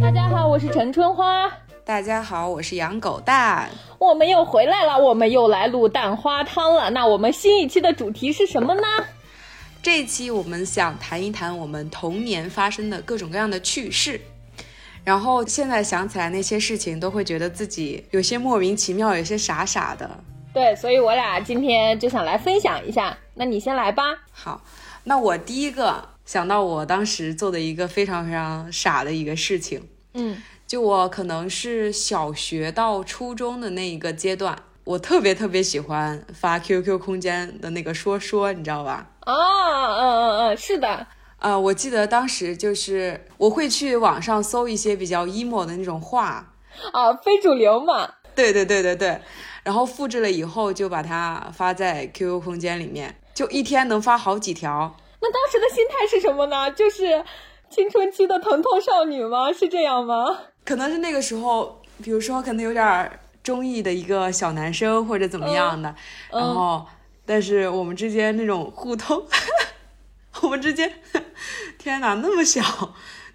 大家好，我是陈春花。大家好，我是养狗蛋。我们又回来了，我们又来录蛋花汤了。那我们新一期的主题是什么呢？这一期我们想谈一谈我们童年发生的各种各样的趣事，然后现在想起来那些事情，都会觉得自己有些莫名其妙，有些傻傻的。对，所以我俩今天就想来分享一下。那你先来吧。好，那我第一个想到我当时做的一个非常非常傻的一个事情，嗯，就我可能是小学到初中的那一个阶段，我特别特别喜欢发 QQ 空间的那个说说，你知道吧？哦，嗯嗯嗯，是的，呃，我记得当时就是我会去网上搜一些比较 emo 的那种话，啊，非主流嘛。对对对对对，然后复制了以后就把它发在 QQ 空间里面，就一天能发好几条。那当时的心态是什么呢？就是青春期的疼痛少女吗？是这样吗？可能是那个时候，比如说可能有点中意的一个小男生或者怎么样的，嗯然后但是我们之间那种互动，我们之间，天哪，那么小，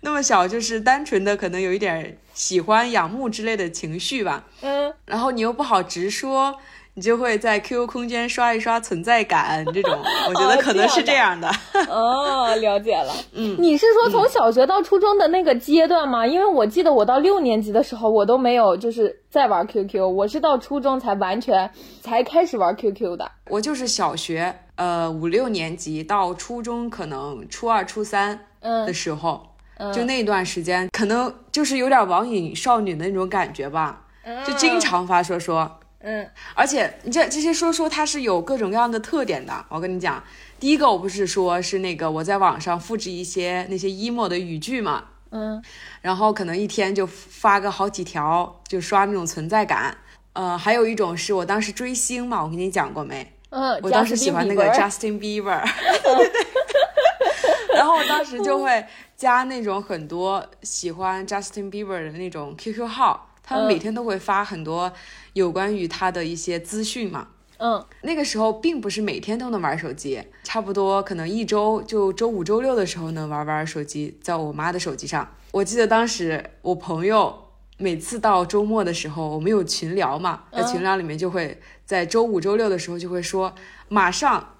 那么小，就是单纯的可能有一点喜欢、仰慕之类的情绪吧。嗯，然后你又不好直说，你就会在 QQ 空间刷一刷存在感，这种 我觉得可能是这样的。哦，了解了。嗯，你是说从小学到初中的那个阶段吗？因为我记得我到六年级的时候，我都没有就是在玩 QQ，我是到初中才完全才开始玩 QQ 的。我就是小学呃五六年级到初中，可能初二、初三的嗯时候，嗯就那段时间，可能就是有点网瘾少女的那种感觉吧，就经常发说说。嗯而且你这这些说说它是有各种各样的特点的。我跟你讲，第一个我不是说是那个我在网上复制一些那些 emo 的语句嘛，嗯然后可能一天就发个好几条，就刷那种存在感。呃，还有一种是我当时追星嘛，我跟你讲过没？嗯，我当时喜欢那个 Justin Bieber Justin Bieber，对对对。然后我当时就会加那种很多喜欢 Justin Bieber 的那种 QQ 号，他们嗯每天都会发很多有关于他的一些资讯嘛。嗯那个时候并不是每天都能玩手机，差不多可能一周就周五、周六的时候能玩玩手机，在我妈的手机上。我记得当时我朋友每次到周末的时候，我们有群聊嘛，在群聊里面就会在周五、周六的时候就会说，马上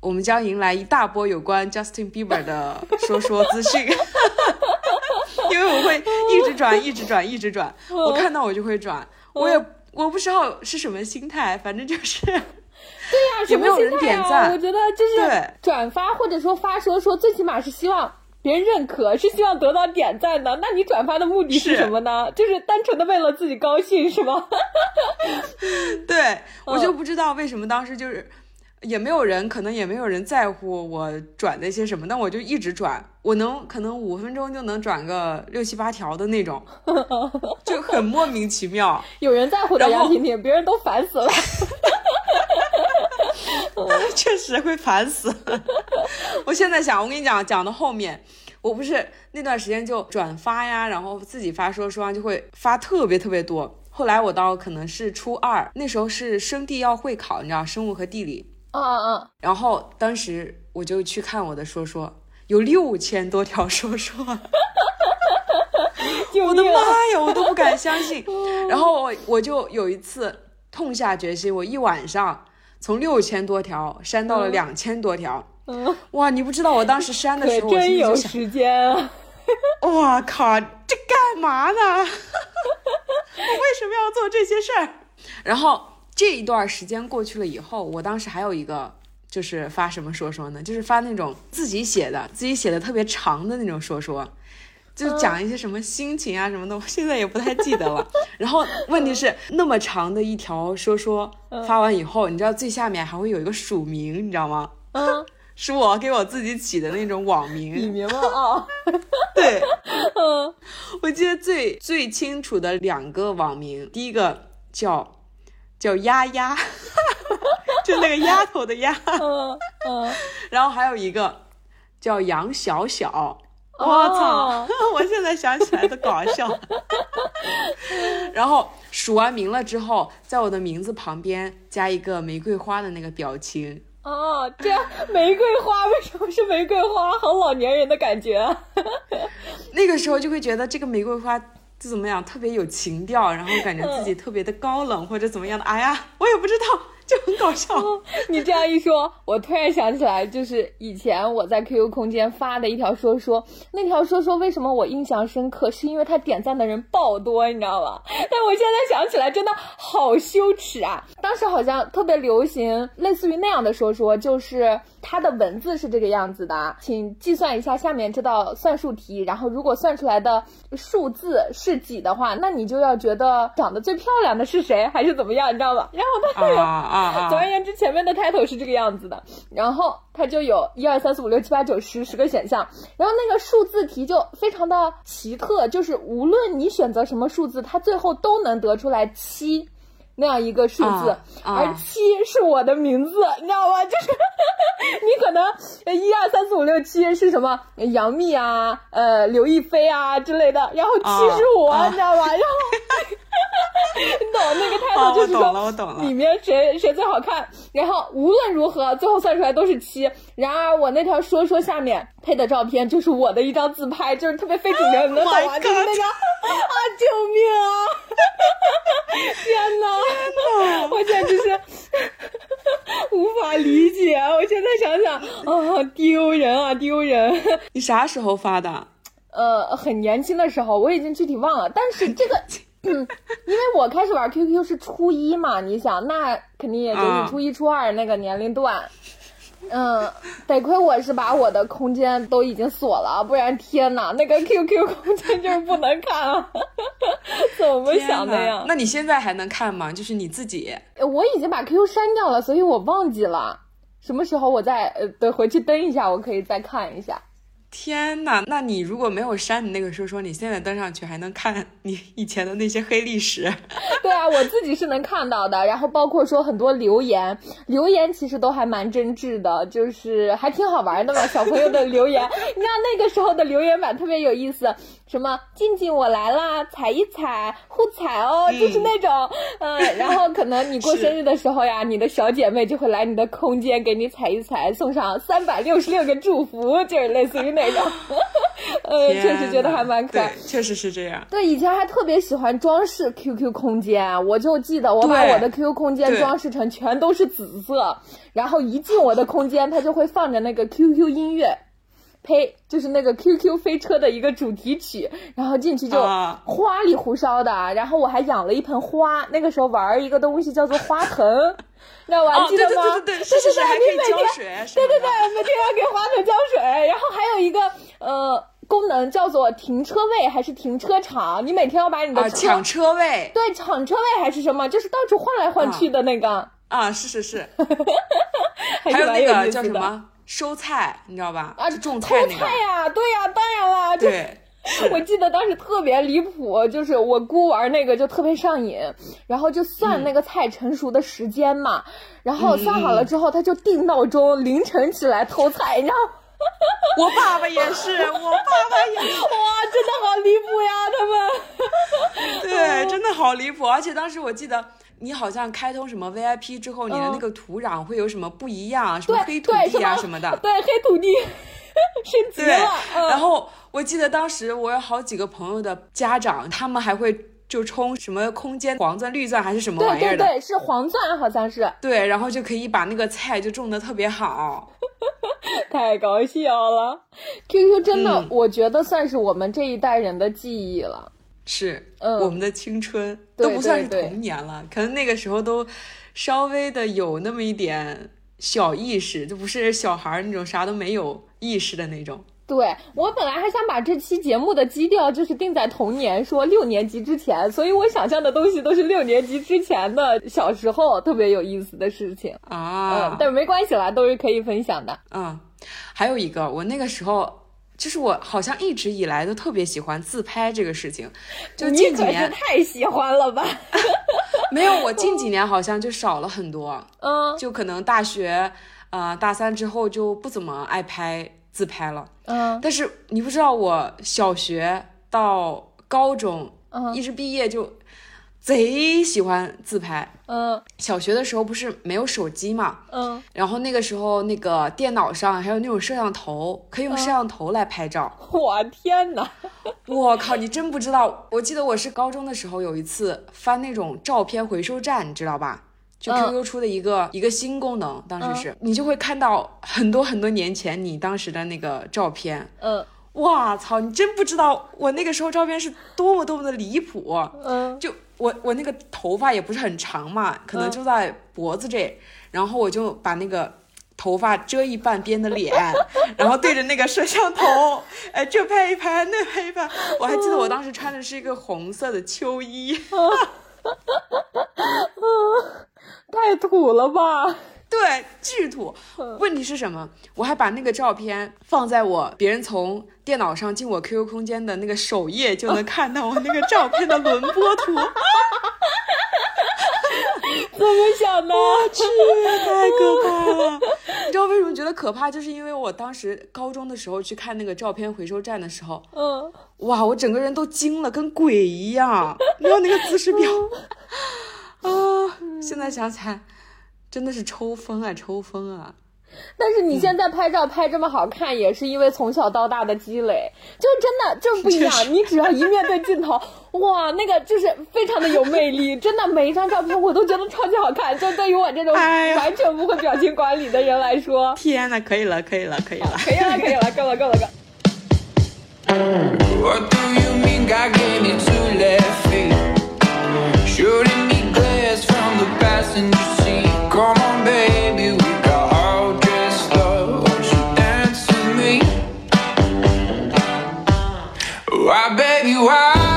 我们将迎来一大波有关 Justin Bieber 的说说资讯。因为我会一直转，一直转，一直转，我看到我就会转，我也我不知道是什么心态，反正就是。对呀、有没有人点什么心态啊赞我觉得就是对。转发或者说发说说，最起码是希望。别人认可是希望得到点赞的，那你转发的目的是是什么呢？就是单纯的为了自己高兴是吗？对我就不知道为什么当时就是也没有人，可能也没有人在乎我转那些什么，但我就一直转，我能可能五分钟就能转个六七八条的那种，就很莫名其妙。有人在乎的杨婷婷，别人都烦死了。确实会烦死。我现在想，我跟你讲，讲到后面，我不是那段时间就转发呀，然后自己发说说啊就会发特别特别多。后来我到可能是初二，那时候是生地要会考，你知道生物和地理，嗯嗯然后当时我就去看我的说说，有六千多条说说，我的！妈呀，我都不敢相信。然后我我就有一次痛下决心，我一晚上从六千多条删到了嗯两千多条。嗯，哇，你不知道我当时删的时候，我心真有里就想，时间啊！哇靠，这干嘛呢？我为什么要做这些事儿？然后这一段时间过去了以后，我当时还有一个就是发什么说说呢？就是发那种自己写的、自己写的特别长的那种说说。就讲一些什么心情啊什么的，我现在也不太记得了。然后问题是那么长的一条说说发完以后，你知道最下面还会有一个署名，你知道吗？嗯，是我给我自己起的那种网笔名。名了啊！对，嗯我记得最最清楚的两个网名，第一个叫叫丫丫，就那个丫头的丫，嗯嗯，然后还有一个叫杨小小。我哦操！我现在想起来都搞笑。然后署完名了之后，在我的名字旁边加一个玫瑰花的那个表情。哦，这样玫瑰花为什么是玫瑰花？好老年人的感觉。那个时候就会觉得这个玫瑰花就怎么样，特别有情调，然后感觉自己特别的高冷或者怎么样的。哎呀，我也不知道。就很搞笑。你这样一说，我突然想起来，就是以前我在 QQ 空间发的一条说说，那条说说为什么我印象深刻，是因为他点赞的人爆多，你知道吗？但我现在想起来，真的好羞耻啊！当时好像特别流行类似于那样的说说，就是它的文字是这个样子的，请计算一下下面这道算术题，然后如果算出来的数字是几的话，那你就要觉得长得最漂亮的是谁，还是怎么样，你知道吗？然后他啊啊。总而言之，前面的开头是这个样子的，然后它就有一二三四五六七八九十十个选项，然后那个数字题就非常的奇特，就是无论你选择什么数字，它最后都能得出来七那样一个数字，而七是我的名字，你知道吗？就是 你可能一二三四五六七是什么杨幂啊，呃刘亦菲啊之类的，然后七是我，你知道吗？然后。你懂那个态度就是说，里面谁谁最好看，然后无论如何最后算出来都是七。然而我那条说说下面配的照片就是我的一张自拍，就是特别非主流，你能懂吗？就是那张啊，救命啊！天哪，我简直是无法理解。我现在想想啊，丢人啊，丢人！你啥时候发的？呃，很年轻的时候，我已经具体忘了，但是这个。嗯，因为我开始玩 QQ 是初一嘛，你想，那肯定也就是初一、初二那个年龄段。嗯，得亏我是把我的空间都已经锁了，不然天哪，那个 QQ 空间就是不能看啊！怎么想的呀？那你现在还能看吗？就是你自己？我已经把 QQ 删掉了，所以我忘记了什么时候我再呃，得回去登一下，我可以再看一下。天呐，那你如果没有删你那个说说，你现在登上去还能看你以前的那些黑历史？对啊，我自己是能看到的。然后包括说很多留言，留言其实都还蛮真挚的，就是还挺好玩的嘛。小朋友的留言，你知道那个时候的留言板特别有意思，什么静静我来啦，踩一踩，互踩哦，就是那种，嗯，然后可能你过生日的时候呀，你的小姐妹就会来你的空间给你踩一踩，送上三百六十六个祝福，就是类似于那。那种，呃，确实觉得还蛮可爱，确实是这样。对，以前还特别喜欢装饰 QQ 空间，我就记得我把我的 QQ 空间装饰成全都是紫色，然后一进我的空间，它就会放着那个 QQ 音乐，呸，就是那个 QQ 飞车的一个主题曲，然后进去就花里胡哨的，然后我还养了一盆花，那个时候玩一个东西叫做花盆。知道吧？记得吗？对对对，是是是，还可以浇水。对对对，每天要给花盆浇水。然后还有一个呃功能叫做停车位还是停车场？你每天要把你的车抢车位。对，抢车位还是什么？就是到处换来换去的那个。啊，是是是。还有那个叫什么收菜，你知道吧？啊，种菜那个。菜呀，对呀，当然啦，对。我记得当时特别离谱，就是我姑玩那个就特别上瘾，然后就算那个菜成熟的时间嘛，然后算好了之后，他就定闹钟凌晨起来偷菜，你知道？我爸爸也是，我爸爸也是，哇，真的好离谱呀，他们。对，真的好离谱，而且当时我记得你好像开通什么 VIP 之后，你的那个土壤会有什么不一样，什么黑土地啊什么的，对，黑土地。升级了，然后我记得当时我有好几个朋友的家长，他们还会就充什么空间黄钻、绿钻还是什么玩意儿的？对对对，是黄钻好像是。对，然后就可以把那个菜就种的特别好，太搞笑了。QQ 真的，我觉得算是我们这一代人的记忆了，是，嗯，我们的青春都不算是童年了，可能那个时候都稍微的有那么一点小意识，就不是小孩那种啥都没有。意识的那种，对我本来还想把这期节目的基调就是定在童年，说六年级之前，所以我想象的东西都是六年级之前的小时候特别有意思的事情啊。嗯，但没关系啦，都是可以分享的。嗯，还有一个，我那个时候就是我好像一直以来都特别喜欢自拍这个事情，就近几年太喜欢了吧？没有，我近几年好像就少了很多。嗯，就可能大学。啊，大三之后就不怎么爱拍自拍了。嗯，但是你不知道，我小学到高中，嗯，一直毕业就贼喜欢自拍。嗯小学的时候不是没有手机嘛，嗯，然后那个时候那个电脑上还有那种摄像头，可以用摄像头来拍照。我天哪！我靠，你真不知道！我记得我是高中的时候有一次翻那种照片回收站，你知道吧？就嗯 QQ 出的一个、一个新功能，当时是、你就会看到很多很多年前你当时的那个照片。嗯哇操！你真不知道我那个时候照片是多么多么的离谱。嗯就我我那个头发也不是很长嘛，可能就在脖子这，然后我就把那个头发遮一半边的脸，然后对着那个摄像头，哎，这拍一拍，那拍一拍。我还记得我当时穿的是一个红色的秋衣，太土了吧！对，巨土。问题是什么？我还把那个照片放在我别人从电脑上进我 QQ 空间的那个首页，就能看到我那个照片的轮播图。怎么想的？去，太可怕了！你知道为什么觉得可怕？就是因为我当时高中的时候去看那个照片回收站的时候，嗯，哇，我整个人都惊了，跟鬼一样。你知道那个姿势表 啊，现在想起来真的是抽风啊，抽风啊！但是你现在拍照拍这么好看，也是因为从小到大的积累，就真的就是不一样你只要一面对镜头，哇，那个就是非常的有魅力，真的每一张照片我都觉得超级好看。就对于我这种完全不会表情管理的人来说，天呐，可以了，可以了，可以了。可以了，可以了，够了，够了，够了。Why, baby, why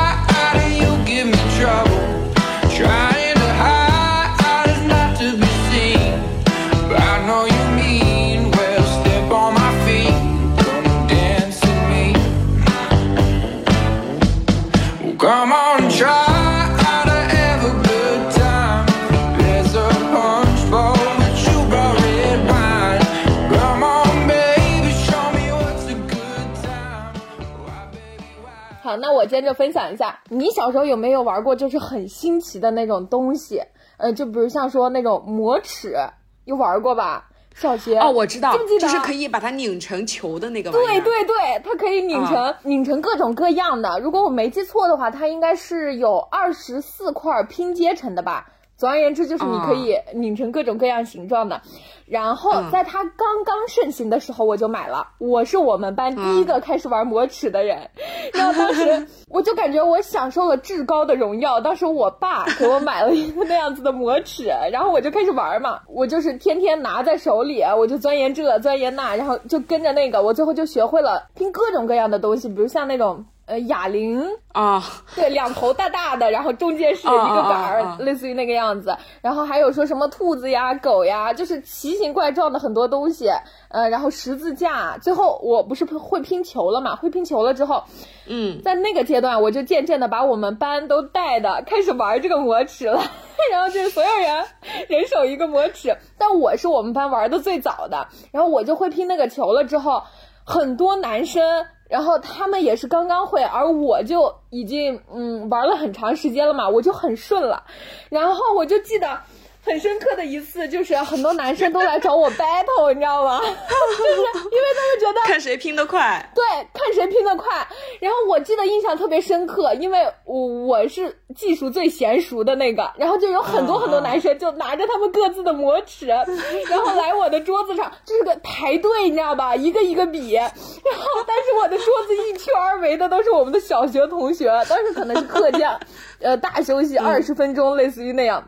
我接着分享一下，你小时候有没有玩过就是很新奇的那种东西？呃，就比如像说那种磨尺，有玩过吧？小学哦，我知道记不记，得就是可以把它拧成球的那个。对对对，它可以拧成、啊拧成各种各样的。如果我没记错的话，它应该是有二十四块拼接成的吧。总而言之，就是你可以拧成各种各样形状的。然后嗯在它刚刚盛行的时候，我就买了。我是我们班第一个开始玩魔尺的人。然后当时 我就感觉我享受了至高的荣耀。当时我爸给我买了一个那样子的魔尺，然后我就开始玩嘛。我就是天天拿在手里，我就钻研这钻研那，然后就跟着那个，我最后就学会了拼各种各样的东西，比如像那种。呃，哑铃，啊，对，两头大大的，然后中间是一个杆儿，类似于那个样子。然后还有说什么兔子呀、狗呀，就是奇形怪状的很多东西。呃，然后十字架，最后我不是会拼球了嘛？会拼球了之后，嗯，在那个阶段，我就渐渐的把我们班都带的开始玩这个魔尺了。然后就是所有人人手一个魔尺，但我是我们班玩的最早的。然后我就会拼那个球了之后，很多男生。然后他们也是刚刚会，而我就已经嗯玩了很长时间了嘛，我就很顺了。然后我就记得很深刻的一次，就是很多男生都来找我 battle，你知道吗？就是因为他们觉得看谁拼得快。对，看谁拼得快。然后我记得印象特别深刻，因为我我是技术最娴熟的那个，然后就有很多很多男生就拿着他们各自的磨尺，然后来我的桌子上，就是个排队，你知道吧？一个一个比。然后，但是我的桌子一圈围的都是我们的小学同学，当时可能是课间，呃，大休息二十分钟，类似于那样。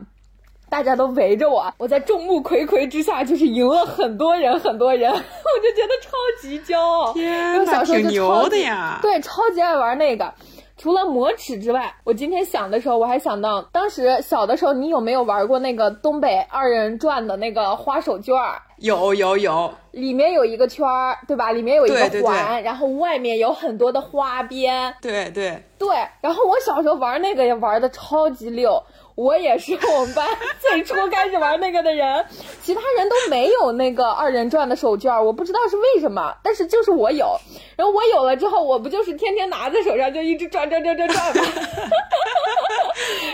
大家都围着我，我在众目睽睽之下，就是赢了很多人，很多人，我就觉得超级骄傲。天呐，我小时候就挺牛的呀！对，超级爱玩那个。除了磨尺之外，我今天想的时候，我还想到当时小的时候，你有没有玩过那个东北二人转的那个花手绢儿？有有有，里面有一个圈儿，对吧？里面有一个对对对环，然后外面有很多的花边。对对，对，然后我小时候玩那个也玩的超级溜，我也是 我们班最初开始玩那个的人，其他人都没有那个二人转的手绢，我不知道是为什么，但是就是我有，然后我有了之后，我不就是天天拿在手上就一直转转转转转吗？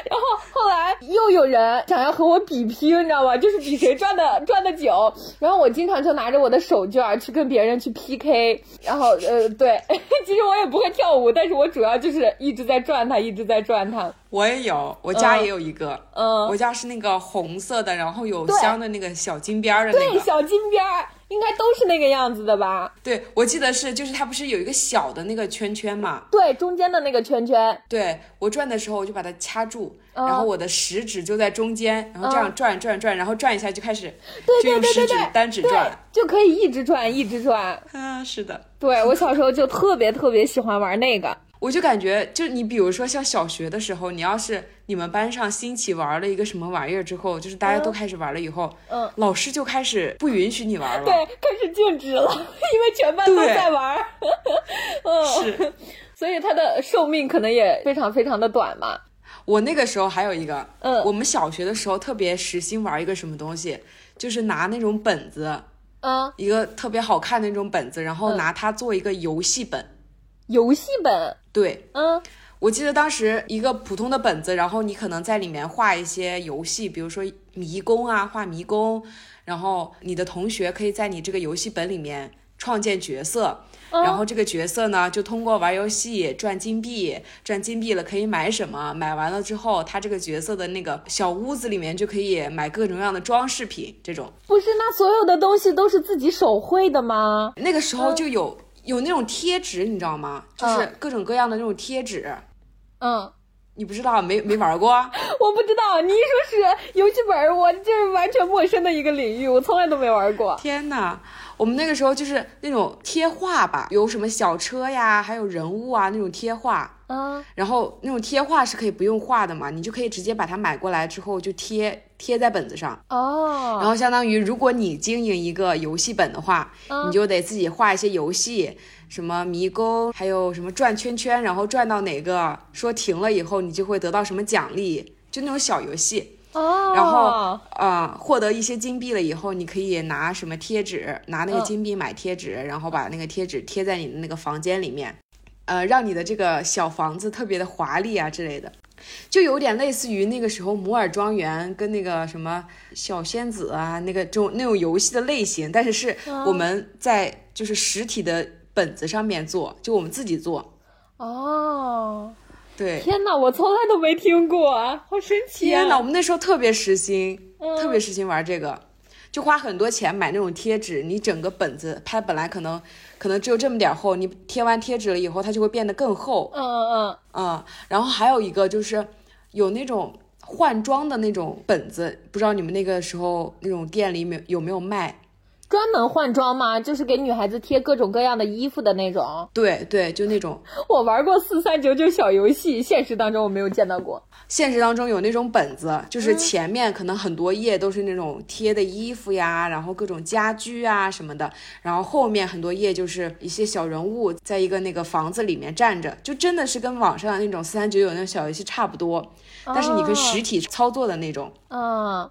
然后后来又有人想要和我比拼，你知道吗？就是比谁转的转的久。然后我经常就拿着我的手绢去跟别人去 PK。然后呃，对，其实我也不会跳舞，但是我主要就是一直在转它，一直在转它。我也有，我家也有一个，嗯我家是那个红色的，然后有镶的那个小金边儿的那个对，个。小金边儿应该都是那个样子的吧？对，我记得是，就是它不是有一个小的那个圈圈嘛？对，中间的那个圈圈。对我转的时候，我就把它掐住，嗯然后我的食指就在中间，然后这样转转转，然后转一下就开始，对对对，对单指转。，就可以一直转，一直转。啊，是的，对我小时候就特别特别喜欢玩那个。我就感觉，就你比如说像小学的时候，你要是你们班上兴起玩了一个什么玩意儿之后，就是大家都开始玩了以后，嗯老师就开始不允许你玩了。对，开始禁止了，因为全班都在玩儿。嗯，是所以它的寿命可能也非常非常的短嘛。我那个时候还有一个，嗯我们小学的时候特别时兴玩一个什么东西，就是拿那种本子，嗯，一个特别好看的那种本子，然后嗯拿它做一个游戏本。游戏本。对，嗯我记得当时一个普通的本子，然后你可能在里面画一些游戏，比如说迷宫啊，画迷宫，然后你的同学可以在你这个游戏本里面创建角色。然后这个角色呢，就通过玩游戏赚金币，赚金币了可以买什么？买完了之后，他这个角色的那个小屋子里面就可以买各种各样的装饰品。这种不是，那所有的东西都是自己手绘的吗？那个时候就有、有那种贴纸，你知道吗？就是嗯各种各样的那种贴纸。嗯，你不知道没没玩过？我不知道。你一说是游戏本儿，我就是完全陌生的一个领域，我从来都没玩过。天呐，我们那个时候就是那种贴画吧，有什么小车呀，还有人物啊那种贴画。嗯然后那种贴画是可以不用画的嘛，你就可以直接把它买过来之后就贴贴在本子上。哦，然后相当于如果你经营一个游戏本的话，嗯。你就得自己画一些游戏，什么迷宫，还有什么转圈圈，然后转到哪个说停了以后，你就会得到什么奖励，就那种小游戏。哦，然后呃，获得一些金币了以后，你可以拿什么贴纸，拿那个嗯。金币买贴纸，然后把那个贴纸贴在你的那个房间里面，呃，让你的这个小房子特别的华丽啊之类的，就有点类似于那个时候摩尔庄园跟那个什么小仙子啊那个这种那种游戏的类型，但是是我们在就是实体的本子上面做，就我们自己做，哦，对。天哪，我从来都没听过，好神奇、啊！天哪，我们那时候特别实心，嗯特别实心玩这个，就花很多钱买那种贴纸。你整个本子拍本来可能可能只有这么点儿厚，你贴完贴纸了以后，它就会变得更厚。嗯嗯嗯，然后还有一个就是有那种换装的那种本子，不知道你们那个时候那种店里面有没有卖？专门换装吗？就是给女孩子贴各种各样的衣服的那种。对对，就那种我玩过四三九九小游戏，现实当中我没有见到过。现实当中有那种本子，就是前面可能很多页都是那种贴的衣服呀，然后各种家居啊什么的，然后后面很多页就是一些小人物在一个那个房子里面站着，就真的是跟网上的那种四三九九那种小游戏差不多，但是你可以实体操作的那种。嗯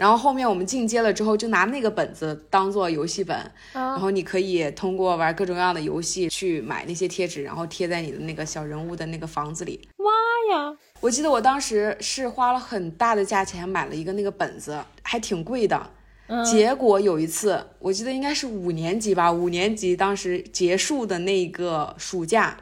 然后后面我们进阶了之后，就拿那个本子当做游戏本，然嗯后你可以通过玩各种各样的游戏去买那些贴纸，然后贴在你的那个小人物的那个房子里。妈呀！我记得我当时是花了很大的价钱买了一个那个本子，还挺贵的。嗯结果有一次，我记得应该是五年级吧，五年级当时结束的那个暑假，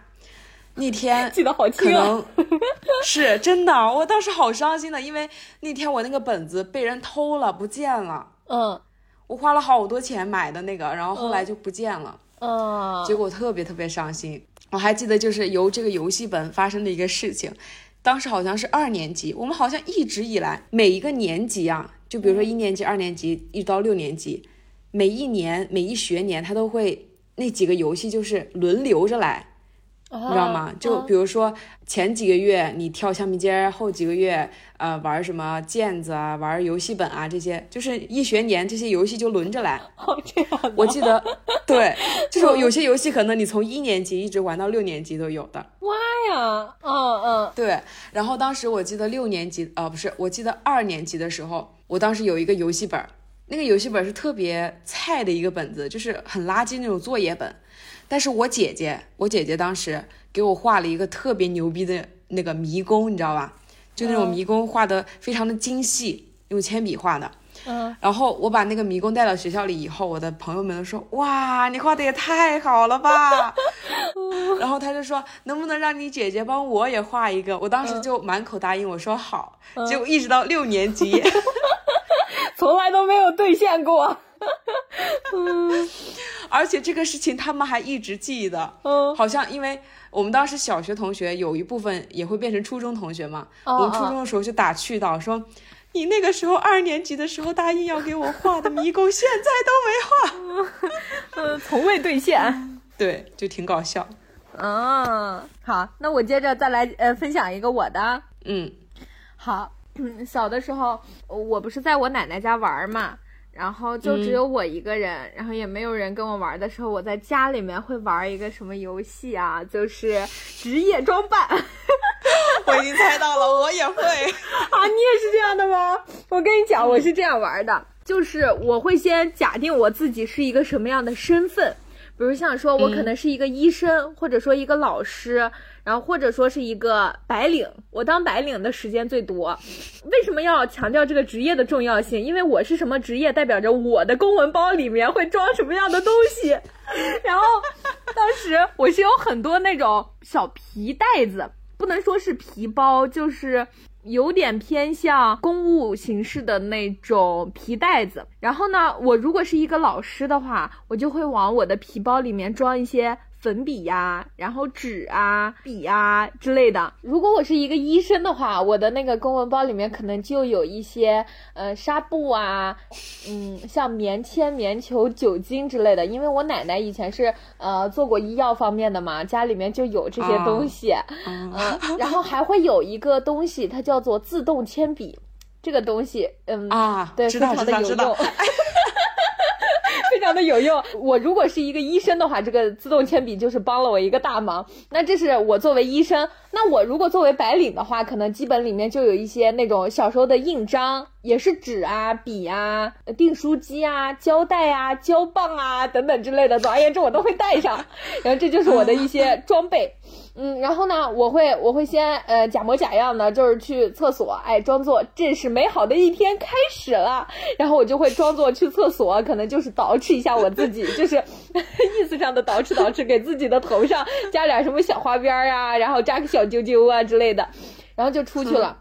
那天 记得好可清啊！能 是真的，我当时好伤心的，因为那天我那个本子被人偷了，不见了。嗯我花了好多钱买的那个，然后后来就不见了，嗯，结果特别特别伤心。我还记得就是由这个游戏本发生的一个事情，当时好像是二年级，我们好像一直以来每一个年级啊，就比如说一年级、二年级一直到六年级，每一年每一学年他都会那几个游戏就是轮流着来，你你知道吗？就比如说前几个月你跳橡皮筋儿，后几个月呃玩什么毽子啊，玩游戏本啊这些，就是一学年这些游戏就轮着来。哦这样，我记得，对，就是有些游戏可能你从一年级一直玩到六年级都有的。哇呀！嗯嗯对，然后当时我记得六年级，呃，不是，我记得二年级的时候，我当时有一个游戏本儿，那个游戏本儿是特别菜的一个本子，就是很垃圾那种作业本。但是我姐姐，我姐姐当时给我画了一个特别牛逼的那个迷宫，你知道吧？就那种嗯迷宫画的非常的精细，用铅笔画的。嗯，然后我把那个迷宫带到学校里以后，我的朋友们都说：“哇，你画的也太好了吧！”然后他就说：“能不能让你姐姐帮我也画一个？”我当时就满口答应，我说好。结果一直到六年级，从来都没有兑现过。而且这个事情他们还一直记得。嗯好像因为我们当时小学同学有一部分也会变成初中同学嘛，哦我们初中的时候就打趣到说。你那个时候二年级的时候答应要给我画的迷宫，现在都没画，嗯，从未兑现。对，就挺搞笑。嗯，好，那我接着再来呃分享一个我的。嗯好，嗯，小的时候我不是在我奶奶家玩儿嘛，然后就只有我一个人，然后也没有人跟我玩儿的时候，我在家里面会玩一个什么游戏啊？就是 职业装扮。我已经猜到了，我也会。啊，你也是这样的吗？我跟你讲，我是这样玩的，就是我会先假定我自己是一个什么样的身份，比如像说我可能是一个医生，或者说一个老师，然后或者说是一个白领。我当白领的时间最多。为什么要强调这个职业的重要性？因为我是什么职业，代表着我的公文包里面会装什么样的东西。然后当时我是有很多那种小皮袋子，不能说是皮包，就是有点偏向公务形式的那种皮袋子。然后呢，我如果是一个老师的话，我就会往我的皮包里面装一些。粉笔呀、然后纸啊、笔啊之类的。如果我是一个医生的话，我的那个公文包里面可能就有一些呃纱布啊，嗯，像棉签、棉球、酒精之类的。因为我奶奶以前是呃做过医药方面的嘛，家里面就有这些东西。嗯嗯，然后还会有一个东西，它叫做自动铅笔。这个东西，嗯，啊，对，非常的有用。非常的有用。我如果是一个医生的话，这个自动铅笔就是帮了我一个大忙。那这是我作为医生，那我如果作为白领的话，可能基本里面就有一些那种小时候的印章，也是纸啊、笔啊、订书机啊、胶带啊、胶棒啊等等之类的。总而言之，我都会带上。然后这就是我的一些装备。嗯，然后呢，我会我会先呃假模假样的，就是去厕所，哎，装作这是美好的一天开始了，然后我就会装作去厕所，可能就是捯饬一下我自己，就是 意思上的捯饬捯饬，给自己的头上加点什么小花边儿啊，然后扎个小揪揪啊之类的，然后就出去了。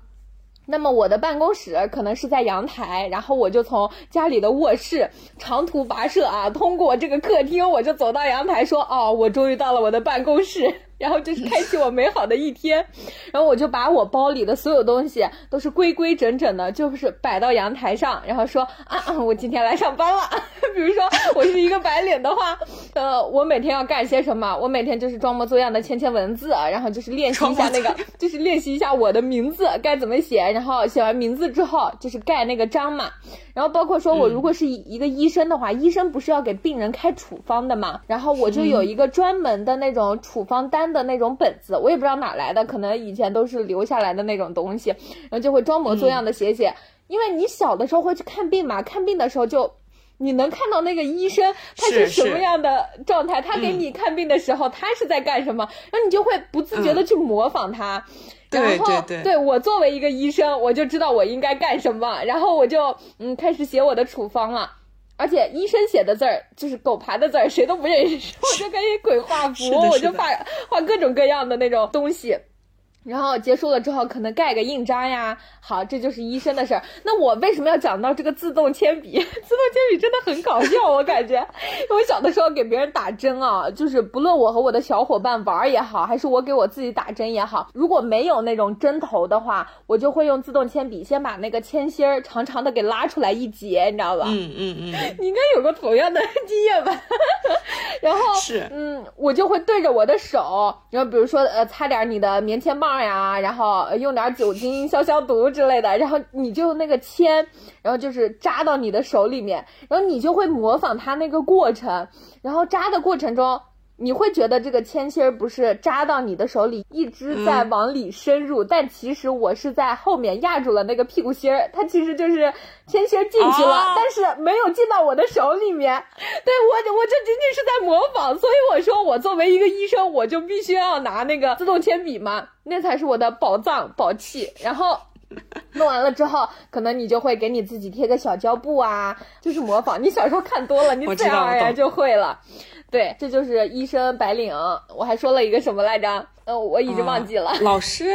那么我的办公室可能是在阳台，然后我就从家里的卧室长途跋涉啊，通过这个客厅，我就走到阳台，说哦，我终于到了我的办公室，然后就是开启我美好的一天。然后我就把我包里的所有东西都是规规整整的，就是摆到阳台上，然后说啊，啊我今天来上班了。比如说我是一个白领的话，呃，我每天要干些什么？我每天就是装模作样的签签文字，然后就是练习一下那个，就是练习一下我的名字该怎么写，然后写完名字之后就是盖那个章嘛。然后包括说我如果是一一个医生的话，医生不是要给病人开处方的嘛？然后我就有一个专门的那种处方单的那种本子，我也不知道哪来的，可能以前都是留下来的那种东西，然后就会装模作样的写写。因为你小的时候会去看病嘛，看病的时候就。你能看到那个医生他是什么样的状态，他给你看病的时候，他是在干什么，然后你就会不自觉的去模仿他。对然后对对我作为一个医生，我就知道我应该干什么，然后我就嗯开始写我的处方了。而且医生写的字儿就是狗爬的字儿，谁都不认识，我就可以鬼画符，我就画画各种各样的那种东西。然后结束了之后，可能盖个印章呀。好，这就是医生的事儿。那我为什么要讲到这个自动铅笔？自动铅笔真的很搞笑，我感觉。我小的时候给别人打针啊，就是不论我和我的小伙伴玩儿也好，还是我给我自己打针也好，如果没有那种针头的话，我就会用自动铅笔先把那个铅芯儿长长的给拉出来一截，你知道吧？嗯嗯嗯，你应该有过同样的 经验吧？然后是嗯，我就会对着我的手，然后比如说呃，擦点你的棉签棒呀，然后用点酒精消消毒之类的，然后你就那个签，然后就是扎到你的手里面，然后你就会模仿它那个过程，然后扎的过程中。你会觉得这个铅芯儿不是扎到你的手里，一直在往里深入，但其实我是在后面压住了那个屁股芯儿，它其实就是铅芯儿进去了，哦但是没有进到我的手里面。对我，我这仅仅是在模仿，所以我说我作为一个医生，我就必须要拿那个自动铅笔嘛，那才是我的宝藏宝器。然后弄完了之后，可能你就会给你自己贴个小胶布啊，就是模仿。你小时候看多了，你自然而然就会了。对，这就是医生白领。我还说了一个什么来着？呃，我已经忘记了。啊老师，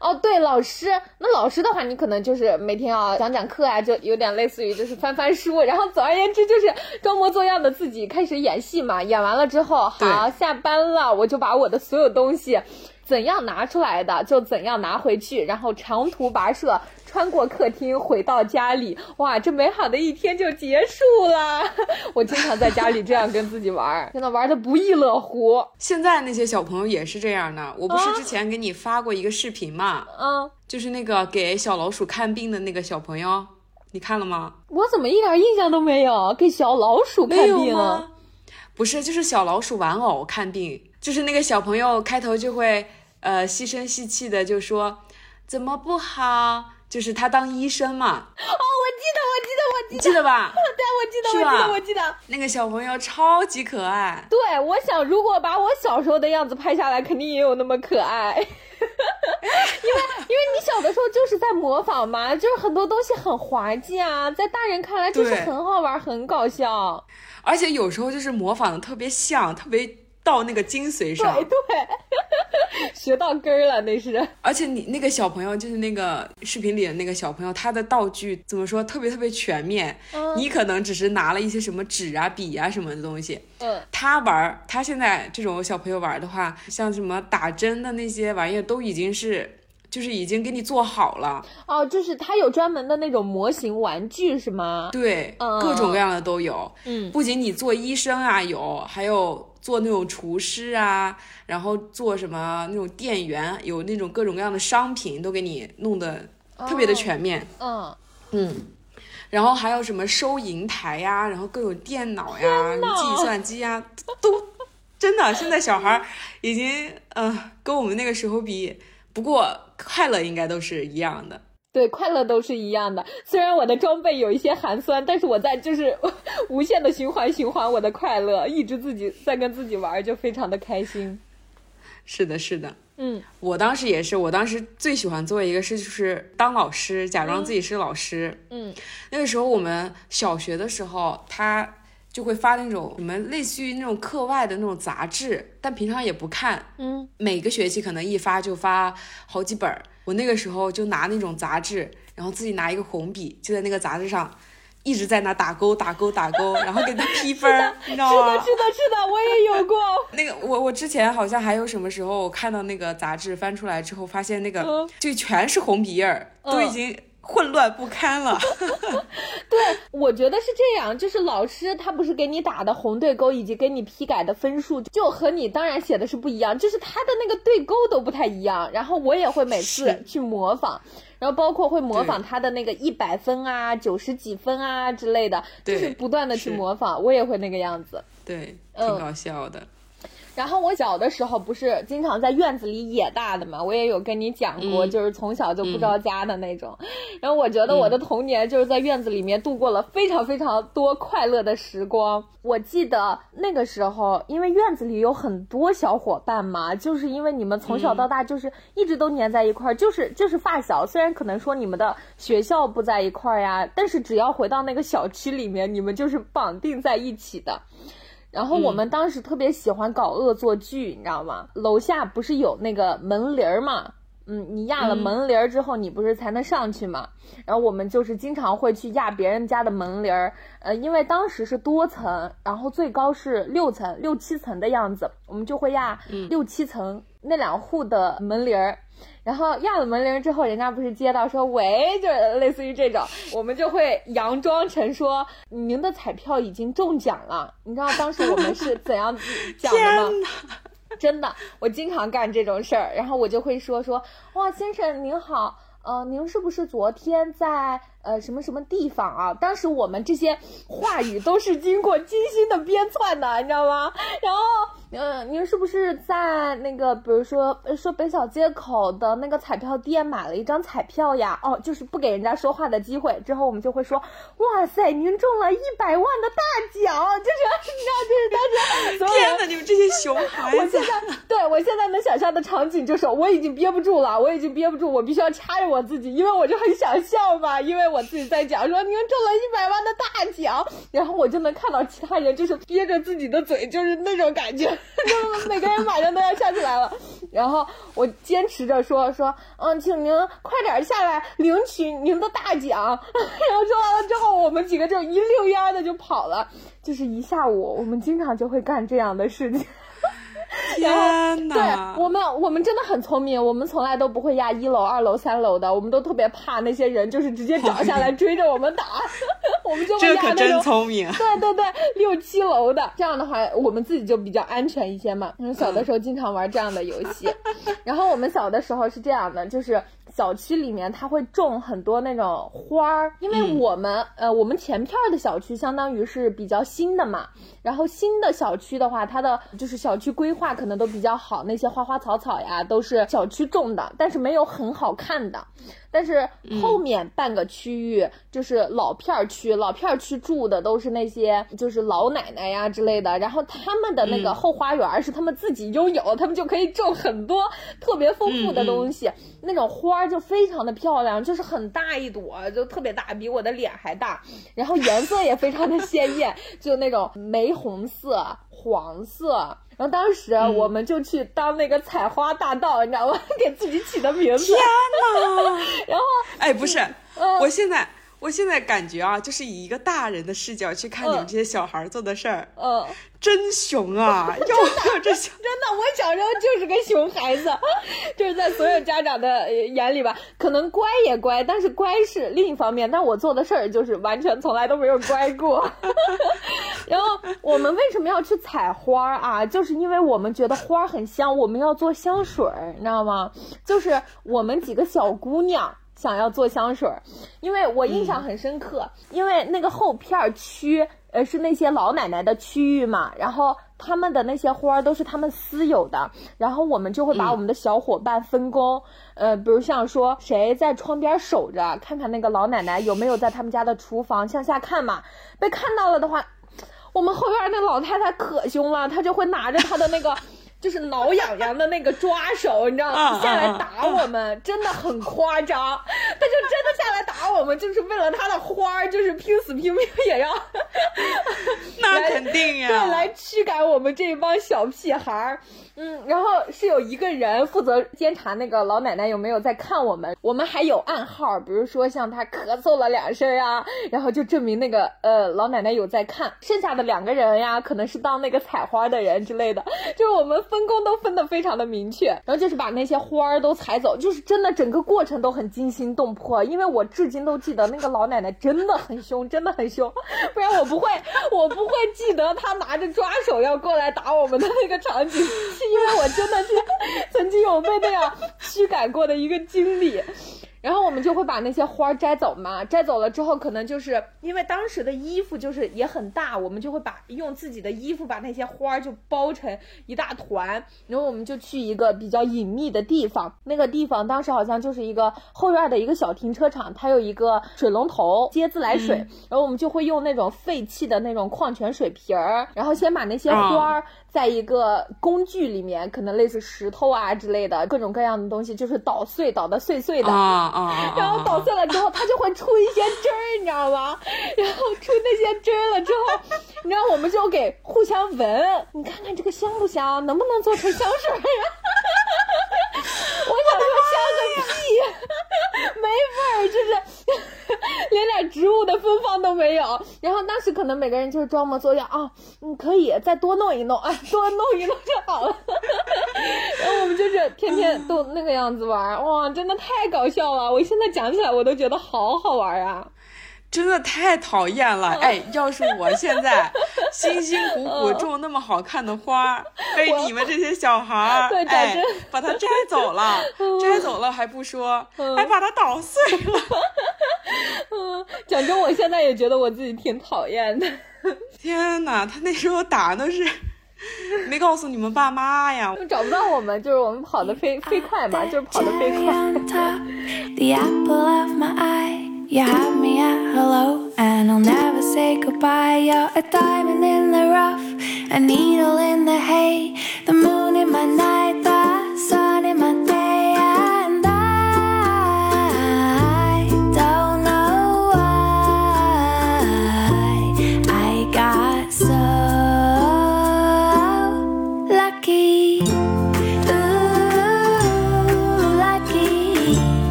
哦，对，老师，那老师的话，你可能就是每天要讲讲课啊，就有点类似于就是翻翻书，然后总而言之就是装模作样的自己开始演戏嘛。演完了之后，好下班了，我就把我的所有东西怎样拿出来的就怎样拿回去，然后长途跋涉。穿过客厅回到家里，哇，这美好的一天就结束了。我经常在家里这样跟自己玩儿，真的玩的不亦乐乎。现在那些小朋友也是这样的。我不是啊之前给你发过一个视频嘛，嗯，就是那个给小老鼠看病的那个小朋友，你看了吗？我怎么一点印象都没有？给小老鼠看病？不是，就是小老鼠玩偶看病，就是那个小朋友开头就会呃细声细气的就说怎么不好，就是他当医生嘛，哦，我记得，我记得，我记得，你记得吧？对，我记得，我记得，我记得。那个小朋友超级可爱，对，我想如果把我小时候的样子拍下来，肯定也有那么可爱。因为因为你小的时候就是在模仿嘛，就是很多东西很滑稽啊，在大人看来就是很好玩、很搞笑。而且有时候就是模仿的特别像，特别到那个精髓上对。对，学到根儿了，那是。而且你那个小朋友，就是那个视频里的那个小朋友，他的道具怎么说，特别特别全面。嗯你可能只是拿了一些什么纸啊、笔啊什么的东西，嗯，他玩儿，他现在这种小朋友玩的话，像什么打针的那些玩意儿，都已经是就是已经给你做好了，哦，就是它有专门的那种模型玩具是吗？对，嗯。各种各样的都有。嗯，不仅你做医生啊有，还有做那种厨师啊，然后做什么那种店员，有那种各种各样的商品都给你弄得特别的全面。嗯，嗯，然后还有什么收银台呀、然后各种电脑呀、计算机呀，都真的，现在小孩儿已经呃跟我们那个时候比，不过快乐应该都是一样的。对，快乐都是一样的。虽然我的装备有一些寒酸，但是我在就是 无限的循环循环我的快乐，一直自己在跟自己玩，就非常的开心。是的，是的。嗯我当时也是，我当时最喜欢做一个事就是当老师，假装自己是老师。嗯那个时候我们小学的时候，他就会发那种什么类似于那种课外的那种杂志，但平常也不看。嗯，每个学期可能一发就发好几本儿。我那个时候就拿那种杂志，然后自己拿一个红笔，就在那个杂志上一直在那打勾打勾打勾，然后给他批分儿，你知道吗？是的，是的，是的，我也有过。那个我我之前好像还有什么时候我看到那个杂志翻出来之后，发现那个嗯就全是红笔印儿，都已经混乱不堪了。对我觉得是这样，就是老师他不是给你打的红对勾，以及给你批改的分数，就和你当然写的是不一样，就是他的那个对勾都不太一样。然后我也会每次去模仿，然后包括会模仿他的那个一百分啊、九十几分啊之类的，就是不断的去模仿，我也会那个样子。对，嗯挺搞笑的。然后我小的时候不是经常在院子里野大的嘛，我也有跟你讲过，嗯就是从小就不着家的那种。然后我觉得我的童年就是在院子里面度过了非常非常多快乐的时光。我记得那个时候，因为院子里有很多小伙伴嘛，就是因为你们从小到大就是一直都粘在一块儿，就是就是发小。虽然可能说你们的学校不在一块儿呀，但是只要回到那个小区里面，你们就是绑定在一起的。然后我们当时特别喜欢搞恶作剧，你知道吗？楼下不是有那个门铃儿嘛？嗯，你压了嗯门铃儿之后，你不是才能上去嘛？然后我们就是经常会去压别人家的门铃儿，呃，因为当时是多层，然后最高是六层、六七层的样子，我们就会压六七层那两户的门铃儿。然后压了门铃之后，人家不是接到说喂，就是类似于这种，我们就会佯装成说您的彩票已经中奖了。你知道当时我们是怎样讲的吗？真的，我经常干这种事儿，然后我就会说说哇，先生您好，呃，您是不是昨天在呃什么什么地方啊？当时我们这些话语都是经过精心的编撰的，你知道吗？然后，嗯、呃，您是不是在那个比如说呃说北小街口的那个彩票店买了一张彩票呀？哦，就是不给人家说话的机会。之后我们就会说，哇塞，您中了一百万的大奖，就是 你知道，就是当时 所天哪，你们这些熊孩子！我现在对我现在能想象的场景就是，我已经憋不住了，我已经憋不住，我必须要掐着我自己，因为我就很想笑嘛，因为我自己在讲说您中了一百万的大奖，然后我就能看到其他人就是憋着自己的嘴，就是那种感觉，就 每个人马上都要笑起来了。然后我坚持着说说，嗯，请您快点下来领取您的大奖。然后说完了之后，我们几个就一溜烟的就跑了。就是一下午，我们经常就会干这样的事情。天对！我们，我们真的很聪明，我们从来都不会压一楼、二楼、三楼的，我们都特别怕那些人，就是直接找下来追着我们打，我们就会这可真压那种。聪明。对对对，六七楼的，这样的话我们自己就比较安全一些嘛。嗯，小的时候经常玩这样的游戏，然后我们小的时候是这样的，就是小区里面它会种很多那种花儿，因为嗯我们、呃我们前片儿的小区相当于是比较新的嘛，然后新的小区的话，它的就是小区规划可能都比较好，那些花花草草呀都是小区种的，但是没有很好看的。但是后面半个区域就是老片儿区，老片儿区住的都是那些就是老奶奶呀之类的，然后他们的那个后花园是他们自己拥有，他们就可以种很多特别丰富的东西，那种花儿就非常的漂亮，就是很大一朵，就特别大，比我的脸还大，然后颜色也非常的鲜艳，就那种玫红色、黄色。然后当时我们就去当那个采花大盗，你知道吗？给自己起的名字。天哪！然后哎，不是，嗯我现在我现在感觉啊，就是以一个大人的视角去看你们嗯这些小孩做的事儿，嗯，真熊啊！要我有这小，真的，我小时候就是个熊孩子，就是在所有家长的呃眼里吧，可能乖也乖，但是乖是另一方面，但我做的事儿就是完全从来都没有乖过。然后我们为什么要去采花儿啊？就是因为我们觉得花儿很香，我们要做香水儿，你知道吗？就是我们几个小姑娘。想要做香水儿，因为我印象很深刻，因为那个后片儿区，呃，是那些老奶奶的区域嘛，然后他们的那些花儿都是他们私有的，然后我们就会把我们的小伙伴分工，呃，比如像说谁在窗边守着，看看那个老奶奶有没有在他们家的厨房向下看嘛，被看到了的话，我们后院那老太太可凶了，她就会拿着她的那个。就是挠痒痒的那个抓手，你知道吗？嗯下来打我们，真的很夸张。他就真的下来打我们，就是为了他的花儿，就是拼死拼命也要那来肯定呀。对，来驱赶我们这一帮小屁孩儿。嗯，然后是有一个人负责监察那个老奶奶有没有在看我们，我们还有暗号，比如说像她咳嗽了两声啊，然后就证明那个呃 老奶奶有在看。剩下的两个人呀，可能是当那个采花的人之类的，就是我们分工都分得非常的明确。然后就是把那些花儿都采走，就是真的整个过程都很惊心动魄，因为我至今都记得那个老奶奶真的很凶，真的很凶，不然我不会，我不会记得她拿着抓手要过来打我们的那个场景，因为我真的是 曾经有被那样驱赶过的一个经历。然后我们就会把那些花儿摘走嘛，摘走了之后，可能就是因为当时的衣服就是也很大，我们就会把用自己的衣服把那些花儿就包成一大团，然后我们就去一个比较隐秘的地方，那个地方当时好像就是一个后院的一个小停车场，它有一个水龙头接自来水，然后我们就会用那种废弃的那种矿泉水瓶儿，然后先把那些花儿在一个工具里面，可能类似石头啊之类的各种各样的东西，就是捣碎，捣的碎碎的。啊啊啊！然后捣碎了之后，它就会出一些汁儿，你知道吗？然后出那些汁儿了之后，你知道我们就给互相闻，你看看这个香不香，能不能做成香水儿呀？我想说香个屁，没味儿，就是 连点植物的芬芳都没有。然后当时可能每个人就是装模作样啊，嗯，可以再多弄一弄，哎，多弄一弄就好了。然后我们就是天天都那个样子玩儿，哇，真的太搞笑了！我现在讲起来我都觉得好好玩啊。真的太讨厌了！哎，要是我现在 辛辛苦苦种那么好看的花儿，被你们这些小孩儿对哎把它摘走了，摘走了还不说，还把它捣碎了。嗯，讲真，我现在也觉得我自己挺讨厌的。天哪，他那时候打的是没告诉你们爸妈呀！找不到我们，就是我们跑得飞飞快嘛，就是跑得飞快。top, the apple of my eye. You have me at hello, and I'll never say goodbye. You're a diamond in the rough, a needle in the hay, the moon in my night, Ooh,